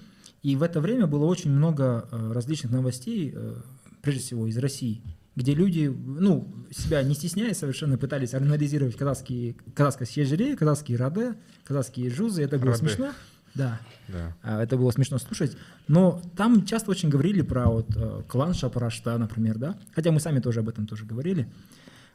и в это время было очень много э, различных новостей, э, прежде всего из России, где люди, ну, себя не стесняясь, совершенно пытались анализировать казахские, казахское съезжере, казахские раде, казахские жузы, это было раде. смешно. Да. да. А, это было смешно слушать. Но там часто очень говорили про вот клан Шапрашта, например, да. Хотя мы сами тоже об этом тоже говорили.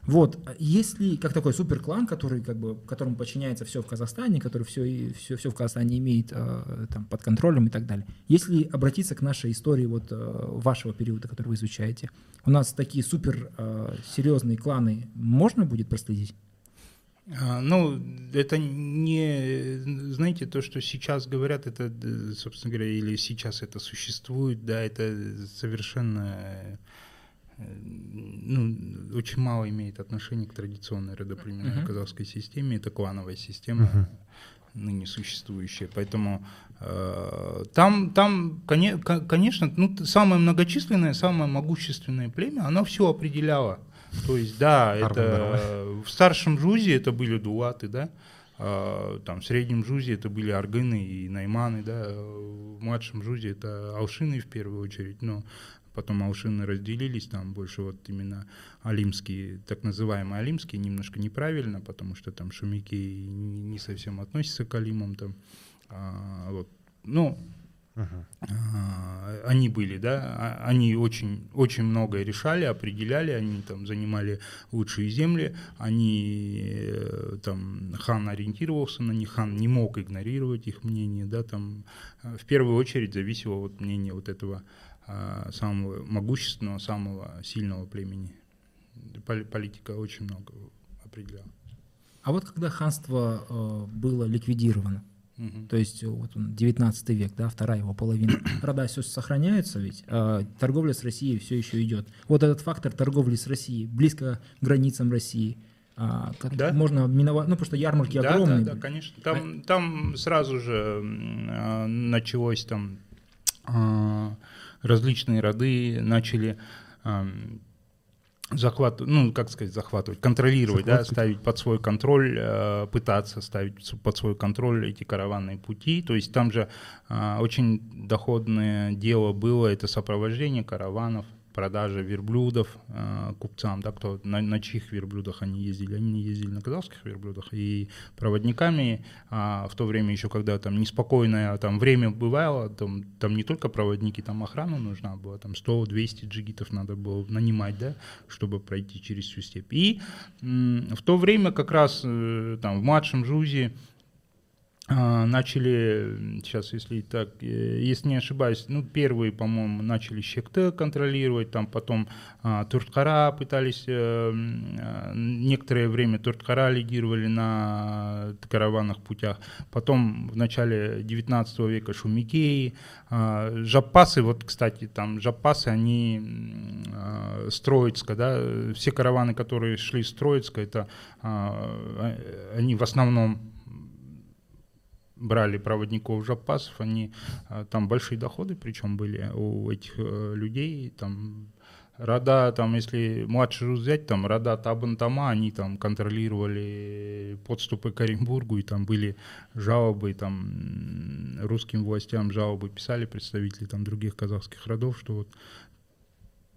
Вот, если как такой суперклан, который как бы которому подчиняется все в Казахстане, который все все все в Казахстане имеет э, там под контролем и так далее. Если обратиться к нашей истории вот э, вашего периода, который вы изучаете, у нас такие супер э, серьезные кланы можно будет проследить? А, ну, это не, знаете, то, что сейчас говорят, это, собственно говоря, или сейчас это существует, да, это совершенно ну, очень мало имеет отношения к традиционной родоплеменной uh-huh. казахской системе. Это клановая система, uh-huh. ныне существующая. Поэтому э, там, там, конечно, ну, самое многочисленное, самое могущественное племя, оно все определяло. То есть, да, это в старшем жузе это были дулаты, да, а, там в среднем жузе это были аргыны и найманы, да, в младшем жузе это алшины в первую очередь, но потом алшины разделились, там больше вот именно алимские, так называемые алимские, немножко неправильно, потому что там шумики не совсем относятся к алимам, там, а, вот, ну, Uh-huh. А, они были, да, а, они очень, очень многое решали, определяли, они там занимали лучшие земли, они э, там хан ориентировался на них, хан не мог игнорировать их мнение, да, там э, в первую очередь зависело от мнения вот этого самого могущественного, самого сильного племени. Политика очень много определяла. А вот когда ханство э, было ликвидировано, угу. то есть вот он, 19 век, да, вторая его половина, рода все сохраняются ведь, э, торговля с Россией все еще идет. Вот этот фактор торговли с Россией, близко к границам России, а, да? можно миновать, ну, потому что ярмарки да, огромные. Да, да, конечно. Там, а... там сразу же э, началось там э, различные роды начали захватывать, ну, как сказать, захватывать, контролировать, да, ставить под свой контроль, э, пытаться ставить под свой контроль эти караванные пути. То есть там же э, очень доходное дело было это сопровождение караванов, продажа верблюдов э, купцам, да, кто на, на чьих верблюдах они ездили, они не ездили на казахских верблюдах, и проводниками э, в то время еще, когда там неспокойное там время бывало, там, там не только проводники, там охрана нужна была, там 100-200 джигитов надо было нанимать, да, чтобы пройти через всю степь. И э, в то время как раз э, там в младшем Жузе начали, сейчас, если так, э, если не ошибаюсь, ну, первые, по-моему, начали Щекте контролировать, там потом а, Турткара пытались, а, некоторое время Турткара лидировали на караванных путях, потом в начале 19 века Шумикеи, а, Жаппасы, вот, кстати, там Жаппасы, они а, Строицка, да, все караваны, которые шли с это а, они в основном брали проводников запасов, они а, там большие доходы, причем были у этих э, людей, там Рода, там, если младший взять, там, рода Табантама, они там контролировали подступы к Оренбургу, и там были жалобы, там, русским властям жалобы писали представители там других казахских родов, что вот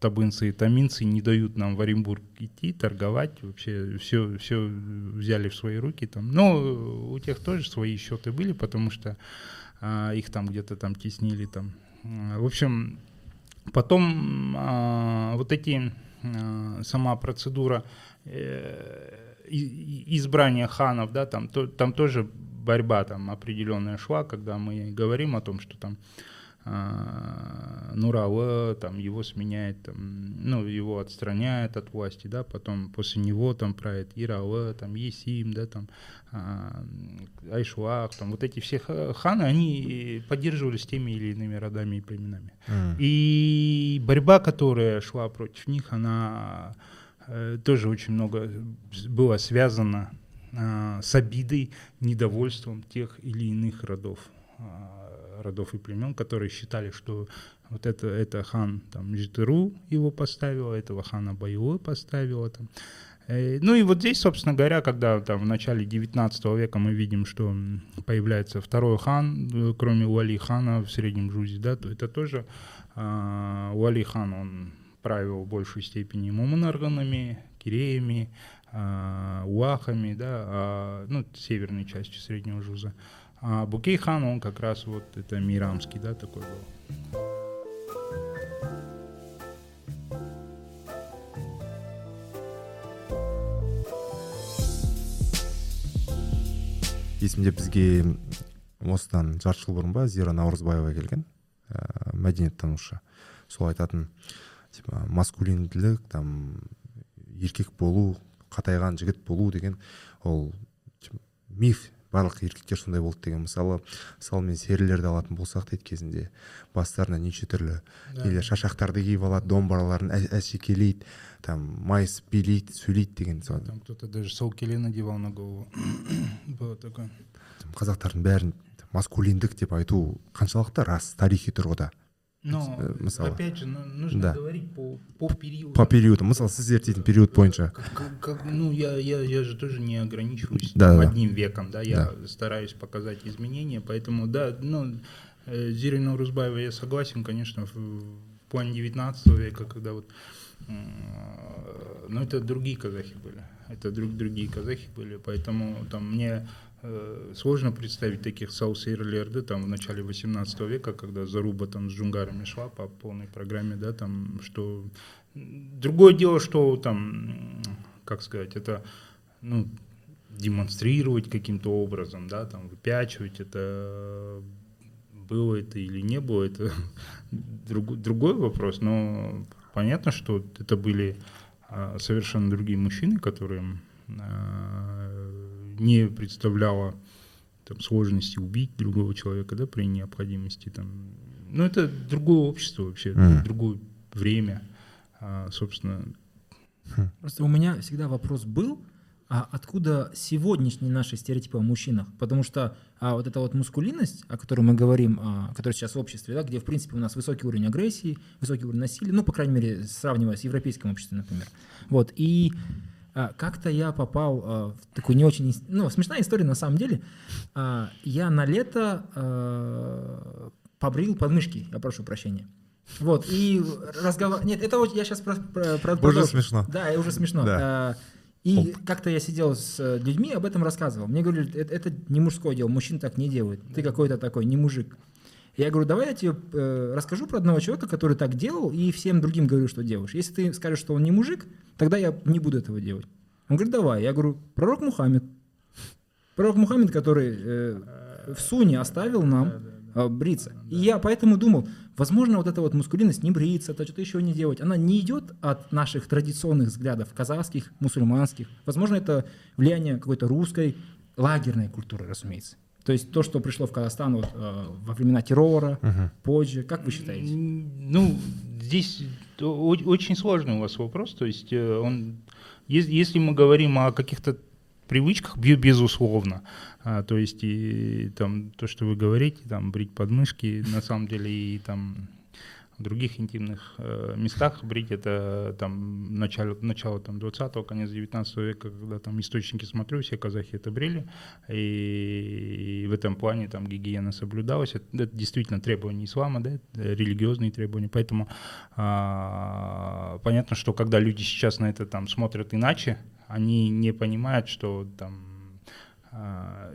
табынцы и таминцы не дают нам в Оренбург идти, торговать, вообще все, все взяли в свои руки. Там. Но у тех тоже свои счеты были, потому что а, их там где-то там теснили. Там. В общем, Потом а, вот эти, а, сама процедура э, избрания ханов, да, там, то, там тоже борьба там определенная шла, когда мы говорим о том, что там а, Нуралы, там его сменяет, там, ну, его отстраняет от власти, да, потом после него там правит Иралы, там Есим, да, там а, там вот эти все ханы, они поддерживались теми или иными родами и племенами. Mm. И борьба, которая шла против них, она э, тоже очень много была связана а, с обидой, недовольством тех или иных родов родов и племен, которые считали, что вот это, это хан там Житыру его поставил, этого хана Баюлы поставила там. Э, ну и вот здесь, собственно говоря, когда там в начале 19 века мы видим, что появляется второй хан, э, кроме Уали хана в Среднем Жузе, да, то это тоже э, Уали хан, он правил в большей степени муманарганами, киреями, э, уахами, да, э, ну, северной частью Среднего Жуза. А Букейхан, он как раз вот это мирамский, да, такой был. есімде бізге осыдан жарты жыл бұрын ба зира наурызбаева келген ә, мәдениеттанушы сол айтатын типа маскулинділік там еркек болу қатайған жігіт болу деген ол миф барлық еркектер сондай болды деген мысалы мысалы мен серілерді алатын болсақ дейді кезінде бастарына неше түрлі или шашақтарды киіп алады домбыраларын әшекелейді там майыс билейді сөйлейді деген там кто то даже келе надевал на голову. Было такое. Қазақтардың бәрін маскулиндік деп айту қаншалықты рас тарихи тұрғыда. Но э, мысалы опять же нужно да. говорить по по периоду. по периоду. Мысалы сіз зерттейтін период бойынша как, как, ну я я я же тоже не ограничиваюсь да, одним веком да я да. стараюсь показать изменения поэтому да ну э, Зирина Урузбаева я согласен конечно в, в плане 19 века когда вот но это другие казахи были. Это друг другие казахи были поэтому там мне сложно представить таких саусейрлерды там в начале 18 века, когда заруба там с джунгарами шла по полной программе, да, там, что... Другое дело, что там, как сказать, это, ну, демонстрировать каким-то образом, да, там, выпячивать это, было это или не было, это друг, другой вопрос, но понятно, что это были а, совершенно другие мужчины, которые а, не представляла там, сложности убить другого человека да, при необходимости. Там. Ну, это другое общество вообще, mm. другое время, а, собственно. Хм. Просто у меня всегда вопрос был, а откуда сегодняшние наши стереотипы о мужчинах? Потому что а, вот эта вот мускулинность, о которой мы говорим, а, которая сейчас в обществе, да, где, в принципе, у нас высокий уровень агрессии, высокий уровень насилия, ну, по крайней мере, сравнивая с европейским обществом, например. Вот, и а, как-то я попал а, в такую не очень... Ну, смешная история на самом деле. А, я на лето побрил подмышки, я прошу прощения. Вот, и разговор... Нет, это я сейчас про... про, про уже смешно. Да, уже смешно. Да. И как-то я сидел с людьми, об этом рассказывал. Мне говорили, это, это не мужское дело, мужчин так не делают. Ты какой-то такой, не мужик. Я говорю, давай я тебе э, расскажу про одного человека, который так делал, и всем другим говорю, что делаешь. Если ты скажешь, что он не мужик, тогда я не буду этого делать. Он говорит, давай. Я говорю, пророк Мухаммед. Пророк Мухаммед, который э, в Суне оставил нам э, бриться. И я поэтому думал, возможно, вот эта вот мускулинность, не бриться, то что-то еще не делать, она не идет от наших традиционных взглядов, казахских, мусульманских. Возможно, это влияние какой-то русской лагерной культуры, разумеется. То есть то, что пришло в Казахстан вот, э, во времена террора, uh-huh. позже, как вы считаете? Ну, здесь очень сложный у вас вопрос. То есть э, он, если мы говорим о каких-то привычках, безусловно, а, то есть и там то, что вы говорите, там брить подмышки, на самом деле и там других интимных э, местах. Брить это там начало, начало там 20-го, конец 19 века, когда там источники смотрю, все казахи это брили, и, и в этом плане там гигиена соблюдалась, это, это действительно требования ислама, да, религиозные требования, поэтому а, понятно, что когда люди сейчас на это там смотрят иначе, они не понимают, что там а,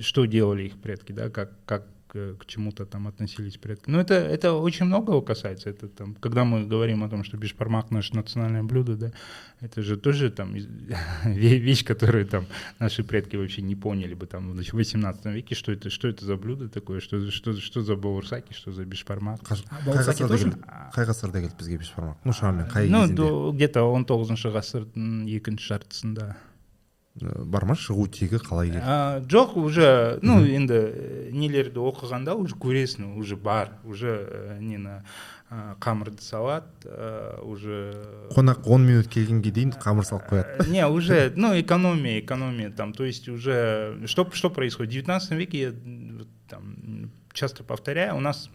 что делали их предки, да, как, как к, к чему-то там относились предки. Но это, это очень многого касается. Это там, когда мы говорим о том, что бешпармак наше национальное блюдо, да, это же тоже там вещь, которую там наши предки вообще не поняли бы там в 18 веке, что это, что это за блюдо такое, что, что, что за бауырсаки, что за бешпармак. қай ғасырда келді бізге бешбармақ ну шамамен қай ну кезеңде где то он тоғызыншы ғасырдың екінші жартысында Бар ма шығу тегі қалай келді жоқ уже ну енді э, нелерді оқығанда уже көресің уже бар уже э, нені ә, қамырды салады ә, уже қонақ он минут келгенге дейін қамыр салып қояды. Э, не уже ну экономия экономия там то есть уже что что происходит? В 19 веке я там часто повторяю у нас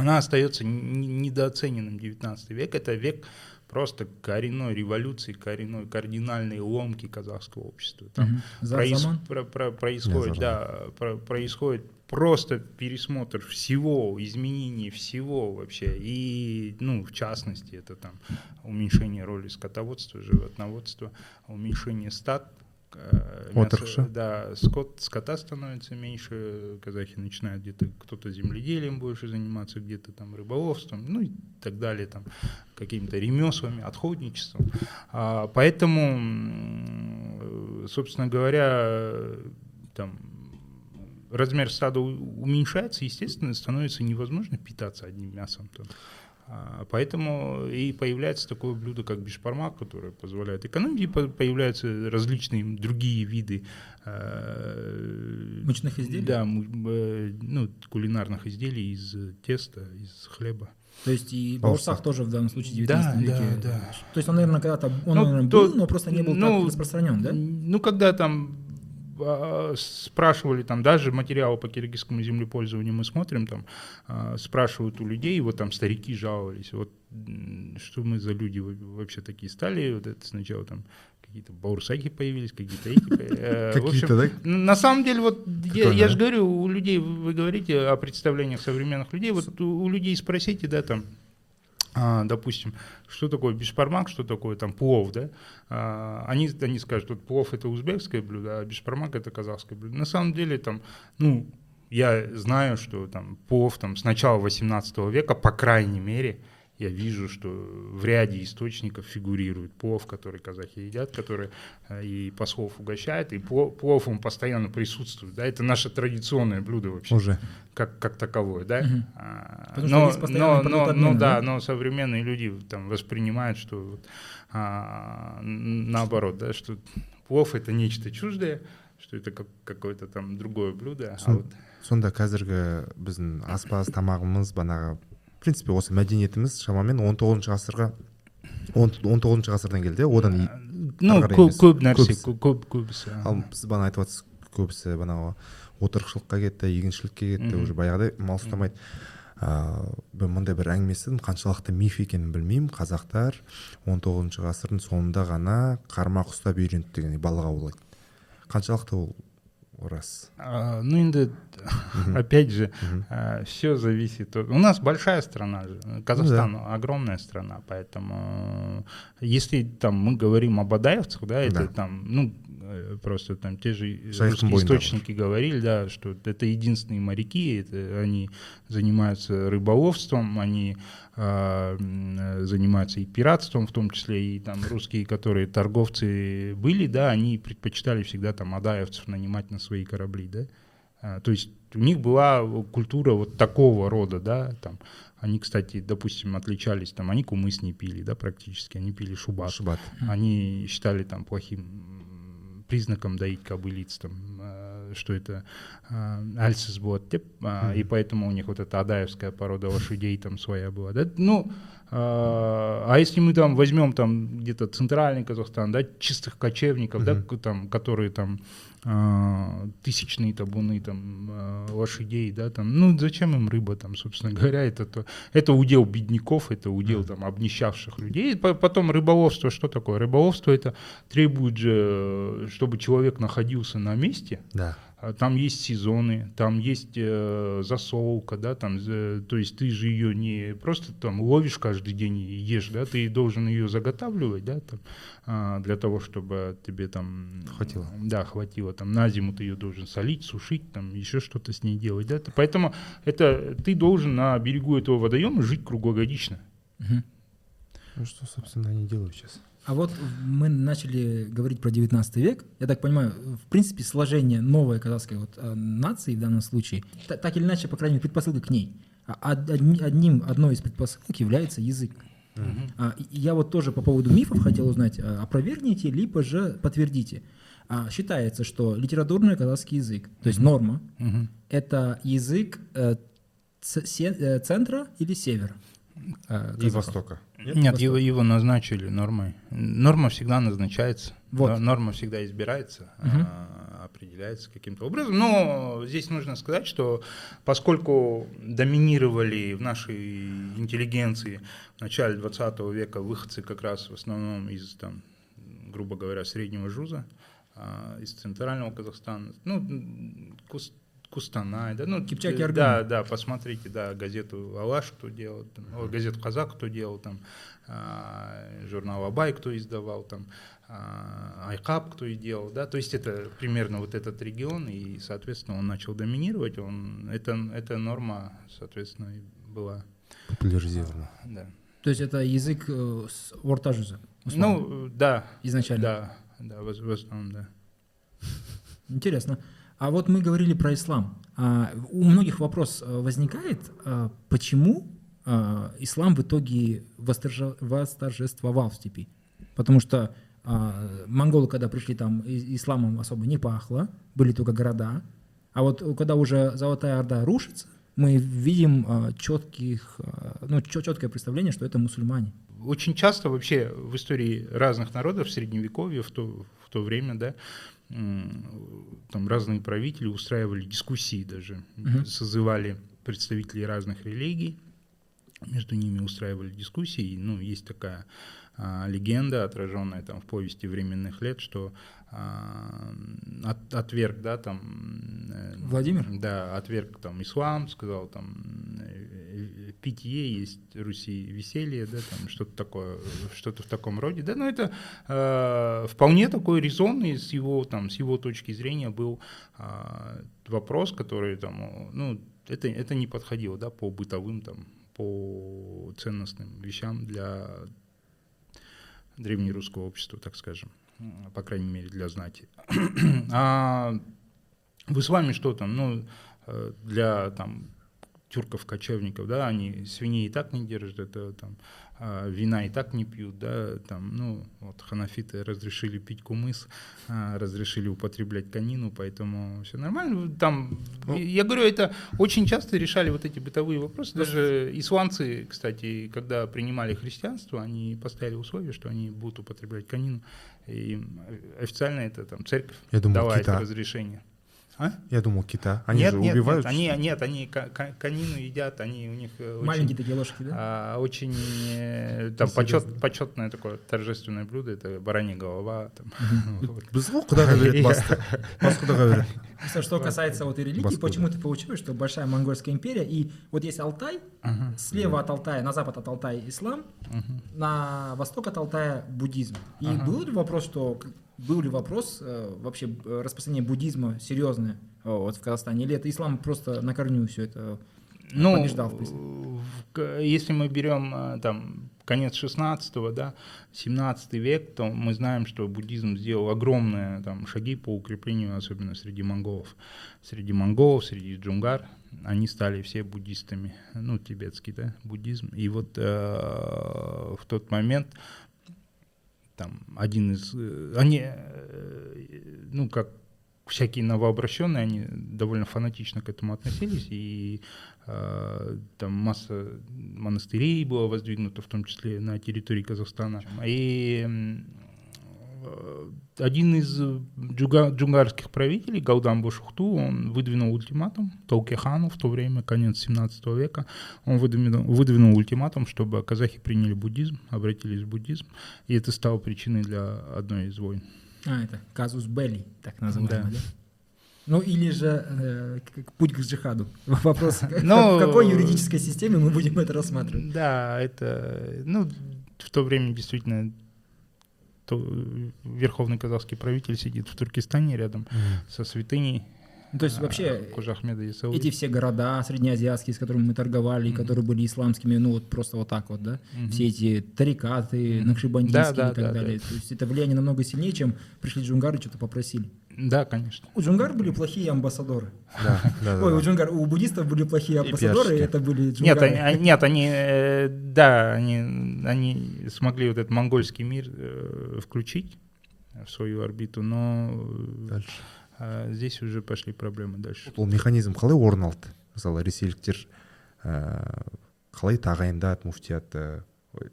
она остается недооцененным. 19 век. Это век просто коренной революции, коренной кардинальной ломки казахского общества. Там. За- проис- про- про- происходит, да, про- происходит просто пересмотр всего, изменение всего вообще. И, ну, в частности, это там уменьшение роли скотоводства, животноводства, уменьшение стад, э, Отрасли. да, скот, скота становится меньше, казахи начинают где-то кто-то земледелием больше заниматься, где-то там рыболовством, ну и так далее, там какими-то ремеслами, отходничеством. А, поэтому, э, собственно говоря, там размер стада уменьшается, естественно, становится невозможно питаться одним мясом. там. А, Поэтому и появляется такое блюдо, как бишпармак, которое позволяет экономить, и по- появляются различные другие виды э, Мучных изделий? Да, э, ну, кулинарных изделий из теста, из хлеба. То есть и. Бауырсак тоже в данном случае в Да, 19 да, веке. да. То есть он, наверное, когда-то он, Ну, наверное, то- был, но просто не был ну, так распространен, да? Ну, когда там а, спрашивали, там даже материалы по киргизскому землепользованию мы смотрим, там а, спрашивают у людей, вот там старики жаловались, вот что мы за люди во- вообще такие стали, вот это сначала там какие-то баурсаки появились, какие-то эти. э, какие-то да На самом деле, вот я, же говорю, у людей, вы говорите о представлениях современных людей, вот у людей спросите, да, там, а, допустим, что такое бишпармак, что такое там плов, да, А, они, они скажут, вот плов это узбекское блюдо, а бишпармак это казахское блюдо. На самом деле, там, ну, я знаю, что там плов там с начала 18 века, по крайней мере, я вижу, что в ряде источников фигурирует плов, который казахи едят, который э, и послов угощает, и плов, плов он постоянно присутствует, да, это наше традиционное блюдо вообще уже как, как таковое, да? Мгм. А, Потому что но, есть постоянный но, продукт но, обмена, ну да, да? но современные люди там воспринимают, что вот, а, н- наоборот, да, что плов это нечто чуждое, что это как, какое-то там другое блюдо, а Сон- вот сонда қазіргі біздің аспаз тамағымыз банағы в принципе осы мәдениетіміз шамамен 19 тоғызыншы ғасырға он он тоғызыншы ғасырдан келді одан ну көп көп нәрсе көп көбісі ал сіз бағана айтып жатсыз көбісі банағы отырықшылыққа кетті егіншілікке кетті уже баяғыдай мал ұстамайды ыыы мен мындай бір әңгіме естідім қаншалықты миф екенін білмеймін қазақтар 19 тоғызыншы ғасырдың соңында ғана қармақ ұстап үйренді деген балық аулайды қаншалықты ол рас А, ну енді опять же все зависит от... у нас большая страна же Казахстан огромная страна поэтому э, если там мы говорим об адаевцах да это Да. там ну э, просто там те же русские источники говорили да что это единственные моряки это они занимаются рыболовством они а, э, занимаются и пиратством в том числе и там русские которые торговцы были да они предпочитали всегда там адаевцев нанимать на свои корабли да а, То есть у них была культура вот такого рода, да, там. Они, кстати, допустим, отличались, там, они кумыс не пили, да, практически, они пили шубат. шубат Они считали там плохим признаком доить кобылиц, там, э, что это альсис бот, а, и поэтому у них вот эта адаевская порода лошадей там своя была, да, ну, а а если мы там возьмем там где-то центральный Казахстан, да, чистых кочевников, да, там, которые там тысячные табуны там а, лошадей, да, там, ну зачем им рыба там, собственно говоря, это то, это удел бедняков, это удел там обнищавших людей. По- Потом рыболовство, что такое? Рыболовство это требует же, чтобы человек находился на месте, да. а там есть сезоны, там есть э, засолка, да, там, э, то есть ты же ее не просто там ловишь каждый день и ешь, да, ты должен ее заготавливать, да, там, э, для того, чтобы тебе там хватило, да, хватило, там на зиму ты ее должен солить, сушить, там еще что-то с ней делать, да, поэтому это ты должен на берегу этого водоема жить круглогодично. Мгм. Ну что, собственно, они делают сейчас. А вот мы начали говорить про 19 век. Я так понимаю, в принципе, сложение новой казахской вот, э, нации в данном случае, та- так или иначе, по крайней мере, предпосылка к ней. А од- одни- одним, одной из предпосылок является язык. А, и я вот тоже по поводу мифов хотел узнать, а, опровергните, либо же подтвердите. А, считается, что литературный казахский язык, то есть норма, Мгм. это язык э, э, центра или севера? Э, И? Востока. Нет, его, его назначили нормой. Норма всегда назначается. Вот. Но- Норма всегда избирается, а, определяется каким-то образом. Но здесь нужно сказать, что поскольку доминировали в нашей интеллигенции в начале 20 века выходцы как раз в основном из, там, грубо говоря, Среднего Жуза, а, из Центрального Казахстана, ну, м, Кус- Кустанай, да, ну, Кипчак и э, Аргун. да, да, посмотрите, да, газету «Алаш» кто делал, там, о, газету «Казак» кто делал, там, а, журнал «Абай» кто издавал, там, а, «Айкап» кто и делал, да, то есть это примерно вот этот регион, и, соответственно, он начал доминировать, он, это, это норма, соответственно, и была, Популяризировано. да. То есть это язык э, с условно, Ну, да, изначально. да, да, в, в основном, да. Интересно. А вот мы говорили про ислам. А, у многих вопрос э, возникает, а, почему а, ислам в итоге восторжествовал в степи? Потому что монголы, когда пришли, там исламом особо не пахло, были только города. А вот когда уже Золотая Орда рушится, мы видим четких, ну, четкое представление, что это мусульмане. Очень часто вообще в истории разных народов Средневековье, в то, в то время, да, там разные правители устраивали дискуссии даже, Мгм. созывали представителей разных религий, между ними устраивали дискуссии. Ну, есть такая легенда, отраженная там в повести временных лет, что а, от- отверг, да, там... э, Владимир? Да, отверг там ислам, сказал там э, э, питье есть Руси веселье, да, там что-то такое, что-то в таком роде, да, но это э, вполне такой резонный с его там с его точки зрения был а, вопрос, который там, ну это это не подходило, да, по бытовым там по ценностным вещам для древнерусского общества, так скажем, по крайней мере для знати. А в исламе что там? Ну, э, для там тюрков-кочевников, да, они свиней и так не держат, это там а, вина и так не пьют, да, там, ну, вот ханафиты разрешили пить кумыс, а, разрешили употреблять конину, поэтому все нормально. Там, Ну. я говорю, это очень часто решали вот эти бытовые вопросы. Даже исландцы, кстати, когда принимали христианство, они поставили условие, что они будут употреблять конину, и официально это там церковь Я думал, давала это разрешение. А? Я думал, кита. Они нет, же нет, убивают. Нет, они, нет, они ка- ка- конину едят, они у них э, очень, Маленькие такие ложки, да? а, очень э, там почет, почетное такое торжественное блюдо, это баранья голова. Там, вот. Біз ғой құдаға береді басты бас құдаға береді Что, что касается вот и религии, Баскуда. почему ты получилось, что большая монгольская империя, и вот есть Алтай, Ага. слева от Алтая, на запад от Алтая ислам, Мгм. на восток от Алтая буддизм. И Ага. был ли вопрос, что к- был ли вопрос э, вообще э, распространение буддизма серьезное э, вот в Казахстане, или это ислам просто на корню все это? Ну, побеждал, в если мы берем там конец 16 да, 17 век, то мы знаем, что буддизм сделал огромные там, шаги по укреплению, особенно среди монголов. Среди монголов, среди джунгар, они стали все буддистами, ну, тибетский, да, буддизм. И вот э, в тот момент там один из... э, Они, э, ну, как всякие новообращенные, они довольно фанатично к этому относились, и э, там масса монастырей было воздвигнуто, в том числе на территории Казахстана. И один из джуга- джунгарских правителей, Галдан Бошухту, он выдвинул ультиматум Толке хану в то время, конец 17 века, он выдвинул, выдвинул ультиматум, чтобы казахи приняли буддизм, обратились в буддизм, и это стало причиной для одной из войн. А, это казус белли, так называемый, Да. да? Ну или же э, путь к джихаду. Вопрос, Ну, в какой юридической системе мы будем это рассматривать? Да, это, ну, в то время действительно то, э, верховный казахский правитель сидит в Туркестане рядом со святыней. Ну, то есть а, вообще эти все города среднеазиатские, с которыми мы торговали, Мгм. которые были исламскими, ну вот просто вот так вот, да? Мгм. Все эти тарикаты, Мгм. накшибандийские Да, да, и так да, далее. да. То есть это влияние намного сильнее, чем пришли джунгары что-то попросили. Да, конечно. У джунгар были плохие амбассадоры. Да, да, да, Ой, у джунгар, у буддистов были плохие амбассадоры, и это были джунгары. Нет, они, нет, они, э, да, они, они смогли вот этот монгольский мир э, включить в свою орбиту, но э, Дальше. здесь уже пошли проблемы дальше. ол механизм қалай орын алды мысалы ресейліктер ііі қалай тағайындады муфтиятты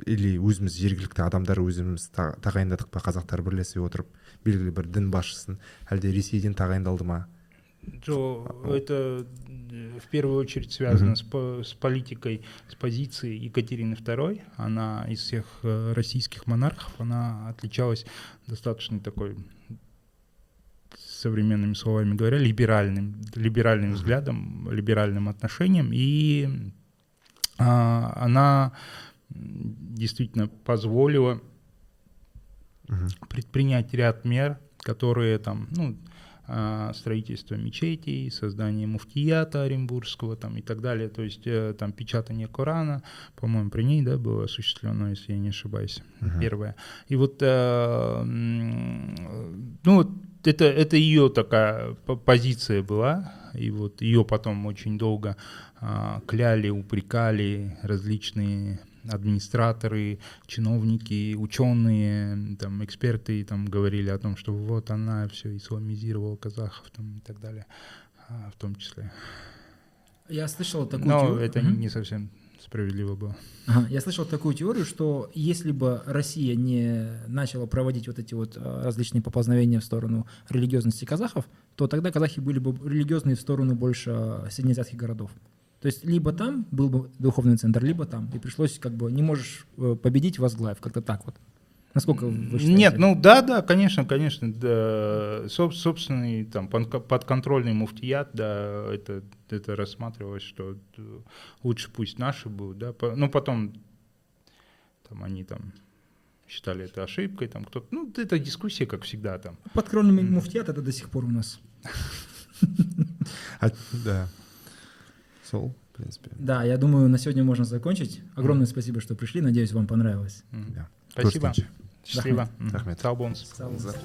или өзіміз жергілікті адамдар өзіміз та- тағайындадық па қазақтар бірлесе отырып белгілі бір дін басшысын әлде ресейден тағайындалды ма Джо, это э, в первую очередь связано с, по- с политикой, с позицией Екатерины II. Она из всех э, российских монархов, она отличалась достаточно такой, современными словами говоря, либеральным, либеральным взглядом, либеральным отношением. И а, она м, действительно позволила Мгм. предпринять ряд мер, которые там, ну, а, строительство мечетей, создание муфтията Оренбургского там и так далее, то есть э, там печатание Корана, по-моему, при ней, да, было осуществлено, если я не ошибаюсь, Мгм. первое. И вот, э, ну, это, это ее такая по- позиция была, и вот ее потом очень долго а, кляли, упрекали различные администраторы, чиновники, ученые, там, эксперты там говорили о том, что вот она все исламизировала казахов там, и так далее, а, в том числе. Я слышал такую Но теорию. это Мгм. не совсем справедливо было. Ага, Я слышал такую теорию, что если бы Россия не начала проводить вот эти вот а, различные поползновения в сторону религиозности казахов, то тогда казахи были бы религиозные в сторону больше а, среднеазиатских городов. То есть либо там был бы духовный центр, либо там. И пришлось как бы не можешь э, победить, возглавь, как-то так вот. Насколько вы считаете? Нет, ну да, да, конечно, конечно, да, соб- собственный там подконтрольный муфтият, да, это, это рассматривалось, что э, лучше пусть наши будут, да, ну потом там они там считали это ошибкой, там кто-то, ну это дискуссия, как всегда там. Подкронный М. муфтият это до сих пор у нас. А, да сол, в принципе. Да, я думаю, на сегодня можно закончить. Огромное mm-hmm. спасибо, что пришли. Надеюсь, вам понравилось. Mm-hmm. Да. Спасибо. Счастливо. Сахмет. Саубонс. Саубонс.